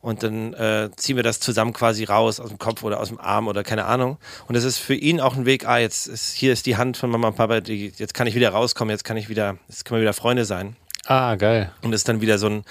S2: Und dann äh, ziehen wir das zusammen quasi raus aus dem Kopf oder aus dem Arm oder keine Ahnung. Und das ist für ihn auch ein Weg, ah, jetzt ist, hier ist die Hand von Mama und Papa, die, jetzt kann ich wieder rauskommen, jetzt kann ich wieder, jetzt können wir wieder Freunde sein.
S1: Ah, geil.
S2: Und das ist dann wieder so ein,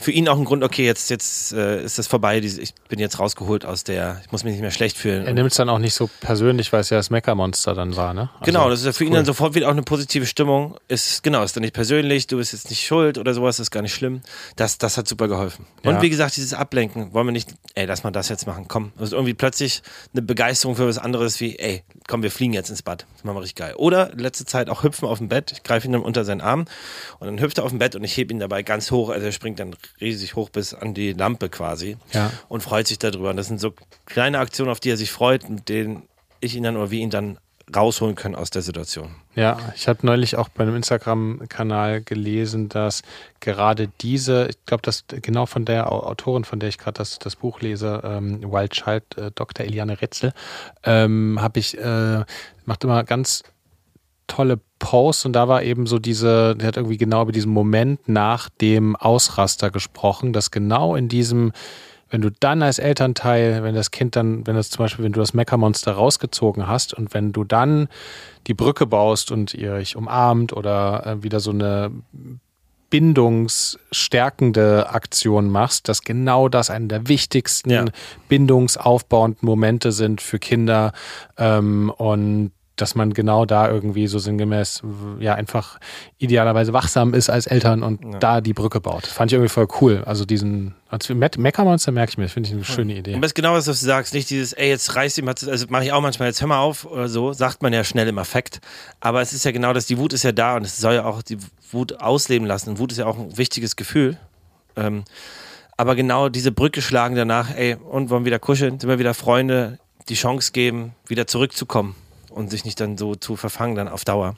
S2: für ihn auch ein Grund, okay, jetzt, jetzt äh, ist das vorbei, ich bin jetzt rausgeholt aus der, ich muss mich nicht mehr schlecht fühlen.
S1: Er nimmt es dann auch nicht so persönlich, weil es ja das Meckermonster dann war, ne?
S2: Also, genau, das ist ja für cool. ihn dann sofort wieder auch eine positive Stimmung. Ist, genau, ist dann nicht persönlich, du bist jetzt nicht schuld oder sowas, ist gar nicht schlimm. Das, das hat super geholfen. Und ja. wie gesagt, dieses Ablenken, wollen wir nicht, ey, lass mal das jetzt machen, komm. Das ist irgendwie plötzlich eine Begeisterung für was anderes wie, ey, komm, wir fliegen jetzt ins Bad. Das machen wir richtig geil. Oder letzte Zeit auch hüpfen auf dem Bett. Ich greife ihn dann unter seinen Arm und dann hüpft er auf dem Bett und ich hebe ihn dabei ganz hoch. Also er springt dann riesig hoch bis an die Lampe quasi
S1: ja.
S2: und freut sich darüber. Und das sind so kleine Aktionen, auf die er sich freut, mit denen ich ihn dann oder wir ihn dann rausholen können aus der Situation.
S1: Ja, ich habe neulich auch bei einem Instagram-Kanal gelesen, dass gerade diese, ich glaube, dass genau von der Autorin, von der ich gerade das, das Buch lese, ähm, Wild Child, äh, Dr. Eliane Retzel, ähm, habe ich, äh, macht immer ganz tolle Posts und da war eben so diese, der hat irgendwie genau über diesen Moment nach dem Ausraster gesprochen, dass genau in diesem, wenn du dann als Elternteil, wenn das Kind dann, wenn das zum Beispiel, wenn du das Meckermonster rausgezogen hast und wenn du dann die Brücke baust und ihr euch umarmt oder äh, wieder so eine bindungsstärkende Aktion machst, dass genau das eine der wichtigsten ja. bindungsaufbauenden Momente sind für Kinder ähm, und dass man genau da irgendwie so sinngemäß ja einfach idealerweise wachsam ist als Eltern und ja. da die Brücke baut. Fand ich irgendwie voll cool. Also diesen als Meckermonster merke ich mir, finde ich eine schöne Idee.
S2: Und das ist genau, was du sagst, nicht dieses, ey, jetzt reißt ihm, also mache ich auch manchmal, jetzt hör mal auf oder so, sagt man ja schnell im Affekt. Aber es ist ja genau das, die Wut ist ja da und es soll ja auch die Wut ausleben lassen. Und Wut ist ja auch ein wichtiges Gefühl. Ähm, aber genau diese Brücke schlagen danach, ey, und wollen wieder kuscheln, sind wir wieder Freunde, die Chance geben, wieder zurückzukommen und sich nicht dann so zu verfangen dann auf Dauer.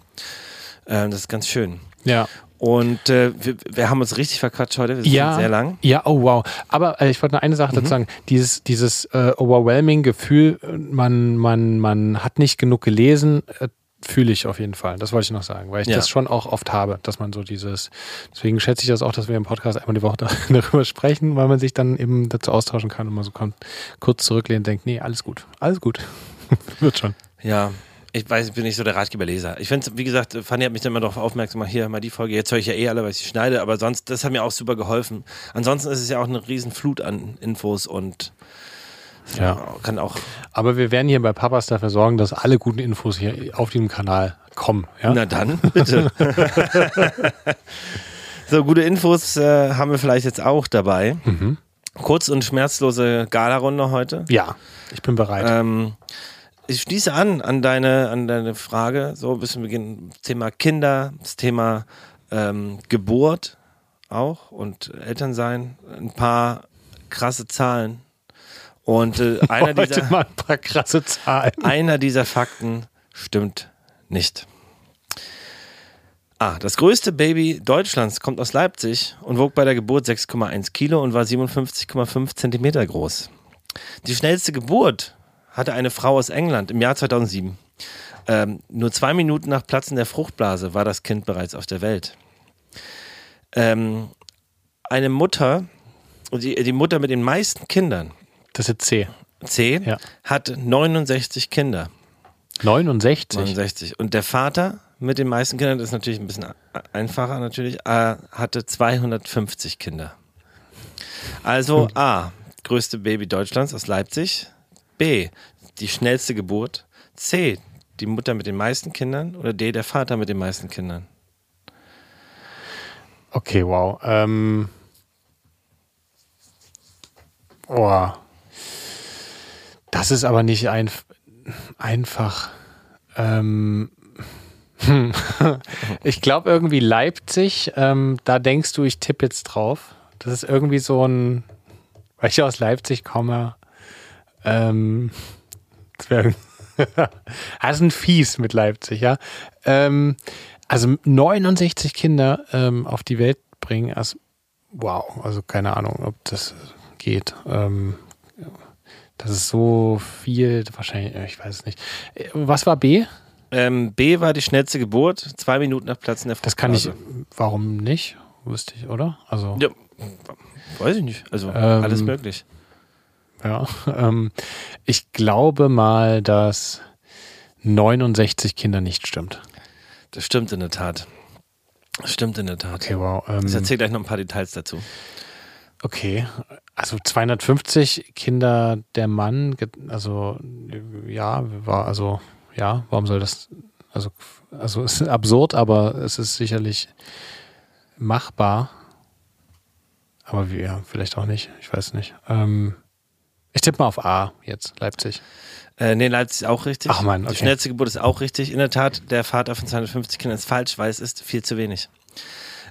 S2: Ähm, das ist ganz schön.
S1: Ja.
S2: Und äh, wir, wir, haben uns richtig verquatscht heute. Wir sind
S1: ja,
S2: sehr lang.
S1: Ja, oh wow. Aber äh, ich wollte noch eine Sache mhm. dazu sagen. Dieses, dieses äh, overwhelming Gefühl, man, man, man hat nicht genug gelesen, äh, fühle ich auf jeden Fall. Das wollte ich noch sagen, weil ich ja. das schon auch oft habe, dass man so dieses, deswegen schätze ich das auch, dass wir im Podcast einmal die Woche darüber sprechen, weil man sich dann eben dazu austauschen kann und man so kommt, kurz zurücklehnt und denkt, nee, alles gut, alles gut. Wird schon.
S2: Ja, ich weiß, ich bin nicht so der Ratgeberleser. Ich finde wie gesagt, Fanny hat mich dann immer darauf aufmerksam gemacht, hier mal die Folge, jetzt höre ich ja eh alle, weil ich sie schneide, aber sonst, das hat mir auch super geholfen. Ansonsten ist es ja auch eine riesen Flut an Infos und
S1: Ja.
S2: kann auch,
S1: Aber wir werden hier bei Papas dafür sorgen, dass alle guten Infos hier auf diesem Kanal kommen. Ja?
S2: na dann, bitte. so, gute Infos äh, haben wir vielleicht jetzt auch dabei. Kurz und schmerzlose Gala-Runde heute.
S1: ja, ich bin bereit.
S2: Ähm, ich schließe an an deine, an deine Frage, so bis zum Beginn. Das Thema Kinder, das Thema ähm, Geburt auch und Elternsein. Ein paar krasse Zahlen. Und äh, einer,
S1: Heute
S2: dieser,
S1: mal ein paar krasse Zahlen.
S2: einer dieser Fakten stimmt nicht. Ah, das größte Baby Deutschlands kommt aus Leipzig und wog bei der Geburt 6,1 Kilo und war 57,5 Zentimeter groß. Die schnellste Geburt hatte eine Frau aus England im Jahr 2007. Ähm, nur zwei Minuten nach Platzen der Fruchtblase war das Kind bereits auf der Welt. Ähm, eine Mutter, die, die Mutter mit den meisten Kindern,
S1: Das ist C.
S2: C,
S1: Ja.
S2: hat 69 Kinder.
S1: 69.
S2: 69. Und der Vater mit den meisten Kindern, das ist natürlich ein bisschen einfacher natürlich, äh, hatte 250 Kinder. Also A, größte Baby Deutschlands aus Leipzig. B, die schnellste Geburt. C, die Mutter mit den meisten Kindern. Oder D, der Vater mit den meisten Kindern.
S1: Okay, wow. Ähm, oh. Das ist aber nicht ein, einfach. Ähm, hm. ich glaube irgendwie Leipzig, ähm, da denkst du, ich tippe jetzt drauf. Das ist irgendwie so ein, weil ich aus Leipzig komme, ähm, ist ein Fies mit Leipzig, ja. Ähm, also 69 Kinder ähm, auf die Welt bringen, also, wow, also keine Ahnung, ob das geht. Ähm, das ist so viel, wahrscheinlich, ich weiß es nicht. Äh, Was war B?
S2: Ähm, B war die schnellste Geburt, zwei Minuten nach Platzen der
S1: Das kann ich, warum nicht? Wüsste ich, oder? Also,
S2: Ja, weiß ich nicht. Also
S1: Ähm,
S2: alles möglich.
S1: Ja. Ähm, ich glaube mal, dass 69 Kinder nicht stimmt.
S2: Das stimmt in der Tat. Das stimmt in der Tat.
S1: Okay, wow. Ähm,
S2: Ich erzähle gleich noch ein paar Details dazu.
S1: Okay, also 250 Kinder der Mann, also ja, war also ja, warum soll das also also es ist absurd, aber es ist sicherlich machbar. Aber wie, ja, vielleicht auch nicht, ich weiß nicht. Ähm, ich tippe mal auf A jetzt, Leipzig.
S2: Äh, nee, Leipzig ist auch richtig.
S1: Ach
S2: Die
S1: okay.
S2: schnellste Geburt ist auch richtig. In der Tat, der Vater von 250 Kindern ist falsch, weil es ist viel zu wenig.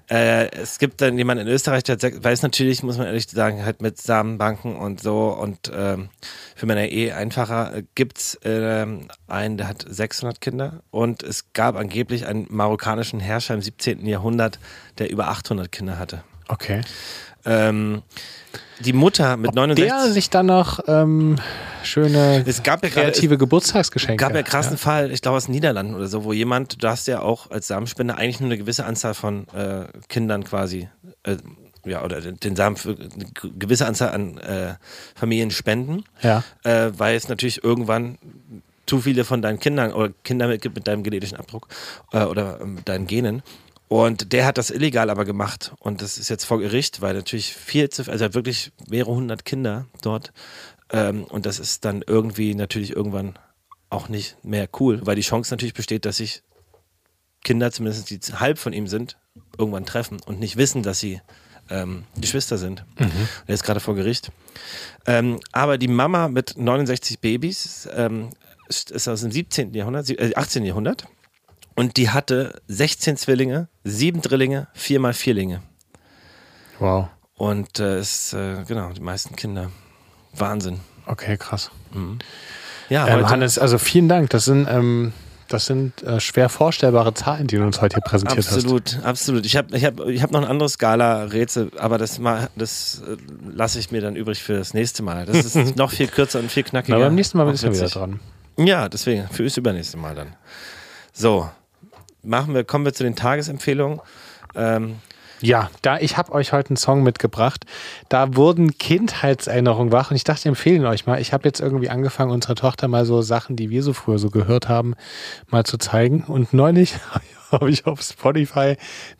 S2: Äh, es gibt dann jemanden in Österreich, der hat, es natürlich, muss man ehrlich sagen, halt mit Samenbanken und so und ähm, für Männer eh einfacher, äh, gibt es ähm, einen, der hat 600 Kinder und es gab angeblich einen marokkanischen Herrscher im 17. Jahrhundert, der über 800 Kinder hatte.
S1: Okay.
S2: Ähm, die Mutter mit
S1: Ob
S2: 69...
S1: der sich dann noch ähm, schöne
S2: Es gab ja
S1: kreative Geburtstagsgeschenke.
S2: gab ja einen krassen Fall, ich glaube aus den Niederlanden oder so, wo jemand, du hast ja auch als Samenspender eigentlich nur eine gewisse Anzahl von äh, Kindern quasi, äh, ja, oder den Samen für eine gewisse Anzahl an äh, Familien spenden,
S1: Ja.
S2: äh, weil es natürlich irgendwann zu viele von deinen Kindern oder Kinder mit, gibt mit deinem genetischen Abdruck äh, oder ähm, deinen Genen. Und der hat das illegal aber gemacht. Und das ist jetzt vor Gericht, weil natürlich viel zu, also wirklich mehrere hundert Kinder dort. Ähm, und das ist dann irgendwie natürlich irgendwann auch nicht mehr cool, weil die Chance natürlich besteht, dass sich Kinder, zumindest die halb von ihm sind, irgendwann treffen und nicht wissen, dass sie ähm, Geschwister sind. Und er ist gerade vor Gericht. Ähm, aber die Mama mit 69 Babys ähm, ist aus dem 17. Jahrhundert, äh, 18. Jahrhundert. Und die hatte 16 Zwillinge, sieben Drillinge, viermal Vierlinge.
S1: Wow.
S2: Und äh, ist, äh, genau, die meisten Kinder. Wahnsinn.
S1: Okay, krass.
S2: Ja,
S1: Ähm, Hannes, also vielen Dank. Das sind, ähm, das sind äh, schwer vorstellbare Zahlen, die du uns heute hier präsentiert
S2: absolut, absolut. Ich habe ich hab, ich hab noch ein anderes Skala-Rätsel, aber das, mal- das äh, lasse ich mir dann übrig für das nächste Mal. Das ist noch viel kürzer und viel
S1: hast.
S2: knackiger.
S1: Na, beim nächsten Mal bist du wieder dran.
S2: Ja, deswegen, für das übernächste Mal dann. So, machen wir, kommen wir zu den Tagesempfehlungen. Ähm,
S1: Ja, da ich habe euch heute einen Song mitgebracht. Da wurden Kindheitserinnerungen wach und ich dachte, ich empfehle ihn euch mal. Ich habe jetzt irgendwie angefangen, unserer Tochter mal so Sachen, die wir so früher so gehört haben, mal zu zeigen. Und neulich habe ich auf Spotify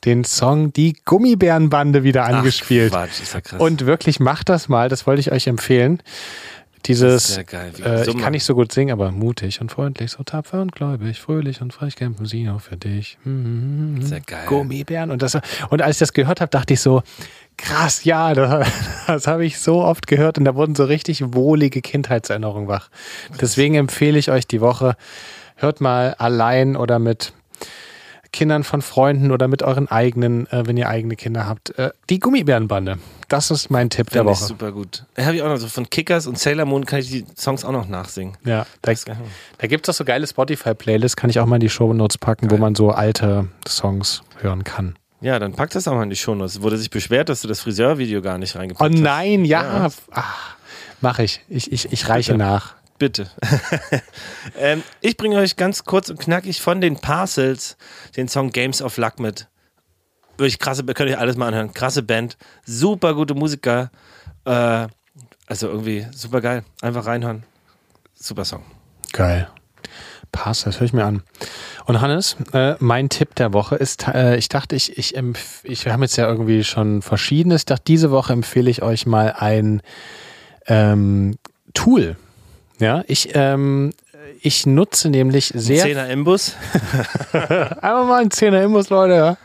S1: den Song Die Gummibärenbande wieder angespielt.
S2: Ach, Quatsch, ist ja krass.
S1: Und wirklich macht das mal, das wollte ich euch empfehlen. Dieses,
S2: geil.
S1: Äh, ich kann nicht so gut singen, aber mutig und freundlich, so tapfer und gläubig, fröhlich und frech kämpfen sie auch für dich. Mhm.
S2: Sehr geil.
S1: Gummibären. Und, das, und als ich das gehört habe, dachte ich so, krass, ja, das, das habe ich so oft gehört und da wurden so richtig wohlige Kindheitserinnerungen wach. Deswegen empfehle ich euch die Woche, hört mal allein oder mit Kindern von Freunden oder mit euren eigenen, äh, wenn ihr eigene Kinder habt, äh, die Gummibärenbande. Das ist mein Tipp der
S2: Finde ich
S1: Woche.
S2: super gut. Habe ich auch noch so von Kickers und Sailor Moon kann ich die Songs auch noch nachsingen.
S1: Ja, da, da gibt es doch so geile Spotify-Playlists, kann ich auch mal in die Show Notes packen, wo man so alte Songs hören kann.
S2: Ja, dann pack das auch mal in die Shownotes. Wurde sich beschwert, dass du das Friseurvideo gar nicht
S1: Oh
S2: reingepackt hast.
S1: nein, ja.
S2: Ja.
S1: Ach, mach ich. Ich, ich, ich reiche
S2: Bitte.
S1: nach.
S2: Bitte. ähm, ich bringe euch ganz kurz und knackig von den Parcels den Song Games of Luck mit. Wirklich krasse, könnt ihr alles mal anhören. Krasse Band, super gute Musiker. Äh, also irgendwie super geil. Einfach reinhören. Super Song.
S1: Geil. Passt, das höre ich mir an. Und Hannes, äh, mein Tipp der Woche ist, äh, ich dachte, ich, ich, ich, wir haben jetzt ja irgendwie schon verschiedenes. Ich dachte, diese Woche empfehle ich euch mal ein ähm, Tool. Ja, ich, ähm, ich nutze nämlich sehr
S2: Zehner Imbus.
S1: Einfach mal ein Zehner Imbus, Leute.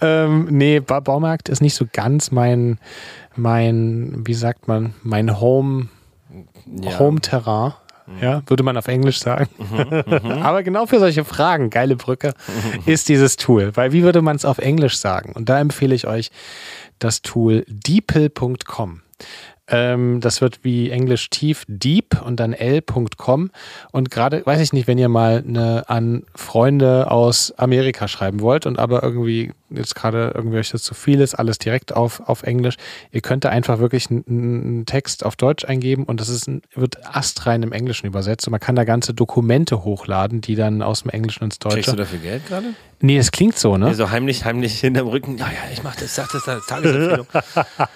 S1: Ähm, nee, ba Baumarkt ist nicht so ganz mein, mein, wie sagt man, mein Home,
S2: Ja.
S1: Home-Terrain. Ja, würde man auf Englisch sagen. Aber genau für solche Fragen, geile Brücke, ist dieses Tool. Weil wie würde man es auf Englisch sagen? Und da empfehle ich euch das Tool deepl.com. Ähm, das wird wie Englisch tief deep und dann l.com. Und gerade, weiß ich nicht, wenn ihr mal eine, an Freunde aus Amerika schreiben wollt und aber irgendwie jetzt gerade irgendwie euch das zu viel ist, alles direkt auf, auf Englisch. Ihr könnt da einfach wirklich einen, einen Text auf Deutsch eingeben und das ist ein, wird astrein im Englischen übersetzt und man kann da ganze Dokumente hochladen, die dann aus dem Englischen ins
S2: Kriegst du
S1: Deutsche.
S2: dafür Geld gerade?
S1: Nee, das klingt so, ne?
S2: Nee, so heimlich, heimlich hinterm Rücken. Ja, ja, ich mach das, sag das Tagesempfehlung.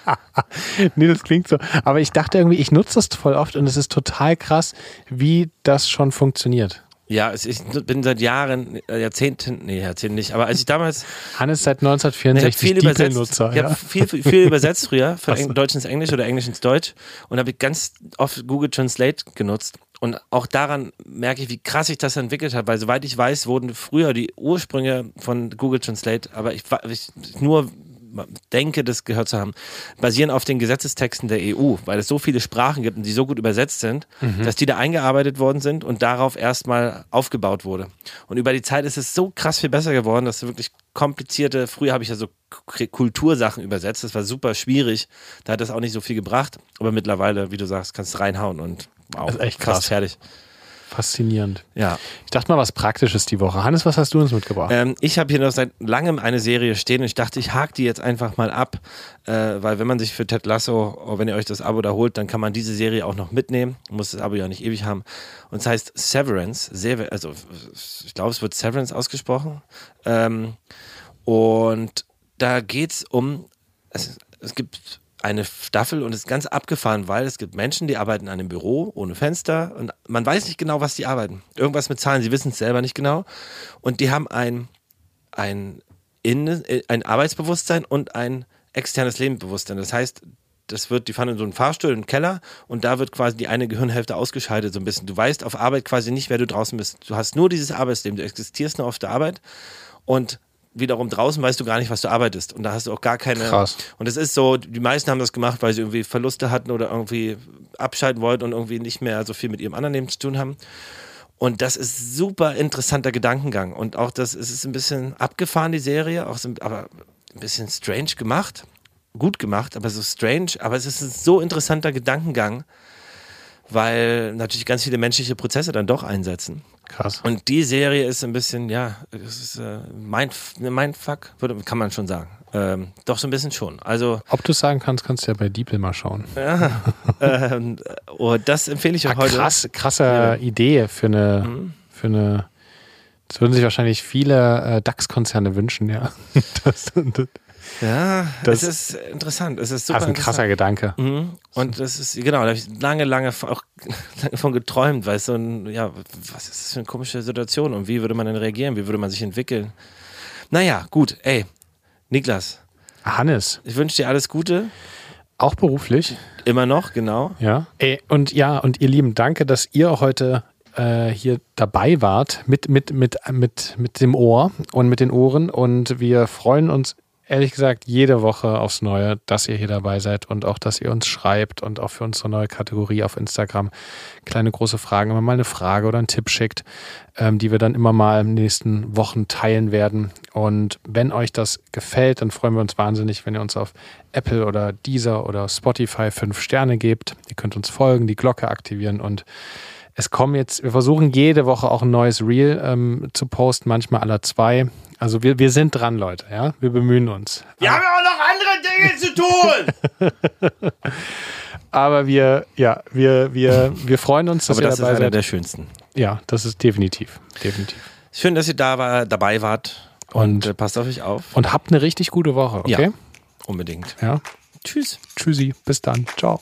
S1: nee, das klingt so. Aber ich dachte irgendwie, ich nutze das voll oft und es ist total krass, wie das schon funktioniert.
S2: Ja, ich bin seit Jahren, äh, Jahrzehnten, nee, Jahrzehnten nicht, aber als ich damals
S1: Hannes seit
S2: Ich habe
S1: 1964
S2: viel übersetzt.
S1: DeepL-Nutzer.
S2: Ich habe
S1: Ja.
S2: viel, viel, viel übersetzt früher, von Eng Deutsch ins Englisch oder Englisch ins Deutsch und habe ganz oft Google Translate genutzt. Und auch daran merke ich, wie krass sich das entwickelt hat, weil soweit ich weiß, wurden früher die Ursprünge von Google Translate, aber ich, ich nur denke, das gehört zu haben, basieren auf den Gesetzestexten der EU, weil es so viele Sprachen gibt und die so gut übersetzt sind, dass die da eingearbeitet worden sind und darauf erstmal aufgebaut wurde. Und über die Zeit ist es so krass viel besser geworden, dass wirklich komplizierte, früher habe ich ja so Kultursachen übersetzt, das war super schwierig, da hat das auch nicht so viel gebracht, aber mittlerweile, wie du sagst, kannst du reinhauen und wow,
S1: echt krass.
S2: fertig.
S1: Faszinierend.
S2: Ja.
S1: Ich dachte mal was Praktisches die Woche. Hannes, was hast du uns mitgebracht?
S2: Ähm, ich habe hier noch seit langem eine Serie stehen und ich dachte, ich hake die jetzt einfach mal ab, äh, weil wenn man sich für Ted Lasso, oh, wenn ihr euch das Abo da holt, dann kann man diese Serie auch noch mitnehmen, muss das Abo ja nicht ewig haben. Und es heißt Severance, Sever also ich glaube, es wird Severance ausgesprochen. Ähm, und da geht es um, es, es gibt eine Staffel und ist ganz abgefahren, weil es gibt Menschen, die arbeiten an einem Büro ohne Fenster und man weiß nicht genau, was die arbeiten. Irgendwas mit Zahlen, sie wissen es selber nicht genau. Und die haben ein, ein, Innen, äh, ein Arbeitsbewusstsein und ein externes Lebensbewusstsein. Das heißt, das wird, die fahren in so einen Fahrstuhl im Keller und da wird quasi die eine Gehirnhälfte ausgeschaltet so ein bisschen. Du weißt auf Arbeit quasi nicht, wer du draußen bist. Du hast nur dieses Arbeitsleben, du existierst nur auf der Arbeit und wiederum draußen weißt du gar nicht, was du arbeitest. Und da hast du auch gar keine.
S1: Krass.
S2: Und es ist so, die meisten haben das gemacht, weil sie irgendwie Verluste hatten oder irgendwie abschalten wollten und irgendwie nicht mehr so viel mit ihrem anderen Leben zu tun haben. Und das ist super interessanter Gedankengang. Und auch das es ist ein bisschen abgefahren, die Serie, auch so, aber ein bisschen strange gemacht. Gut gemacht, aber so strange. Aber es ist ein so interessanter Gedankengang, weil natürlich ganz viele menschliche Prozesse dann doch einsetzen.
S1: Krass.
S2: Und die Serie ist ein bisschen, ja, es ist äh, mein, würde, kann man schon sagen. Ähm, doch so ein bisschen schon. Also,
S1: Ob du es sagen kannst, kannst du ja bei DeepL mal schauen.
S2: ähm, oh, das empfehle ich euch
S1: Ah,
S2: heute.
S1: krass, krasse Idee für eine,
S2: Mhm.
S1: für eine, das würden sich wahrscheinlich viele äh, DAX-Konzerne wünschen, ja. Das, das,
S2: Ja,
S1: Das-
S2: es ist interessant. Es ist super
S1: Das ist ein krasser. Gedanke.
S2: Mhm. Und das ist, genau, da habe ich lange, lange von- auch lange von geträumt, weil es so ein, ja, was ist das für eine komische Situation und wie würde man denn reagieren? Wie würde man sich entwickeln? Naja, gut, ey, Niklas,
S1: Hannes,
S2: ich wünsche dir alles Gute.
S1: auch beruflich.
S2: Immer noch, genau.
S1: Ja. Ey, und ja, und ihr Lieben, danke, dass ihr heute äh, hier dabei wart mit, mit, mit, mit, mit dem Ohr und mit den Ohren. Und wir freuen uns ehrlich gesagt jede Woche aufs Neue, dass ihr hier dabei seid und auch, dass ihr uns schreibt und auch für unsere neue Kategorie auf Instagram kleine große Fragen, immer mal eine Frage oder einen Tipp schickt, ähm, die wir dann immer mal in den nächsten Wochen teilen werden. Und wenn euch das gefällt, dann freuen wir uns wahnsinnig, wenn ihr uns auf Apple oder Deezer oder Spotify fünf Sterne gebt. Ihr könnt uns folgen, die Glocke aktivieren und es kommen jetzt, wir versuchen jede Woche auch ein neues Reel ähm, zu posten, manchmal aller zwei. Also wir, wir sind dran, Leute, ja. Wir bemühen uns.
S2: Wir haben auch noch andere Dinge zu tun.
S1: Aber wir, ja, wir, wir, wir freuen uns, dass
S2: Aber
S1: ihr
S2: das ist
S1: dabei
S2: einer
S1: seid.
S2: der schönsten.
S1: Ja, das ist definitiv, definitiv.
S2: Schön, dass ihr da war, dabei wart und,
S1: Und-
S2: äh, passt auf euch auf.
S1: Und habt eine richtig gute Woche, okay?
S2: Ja. Unbedingt.
S1: ja.
S2: Tschüss.
S1: Tschüssi, bis dann. Ciao.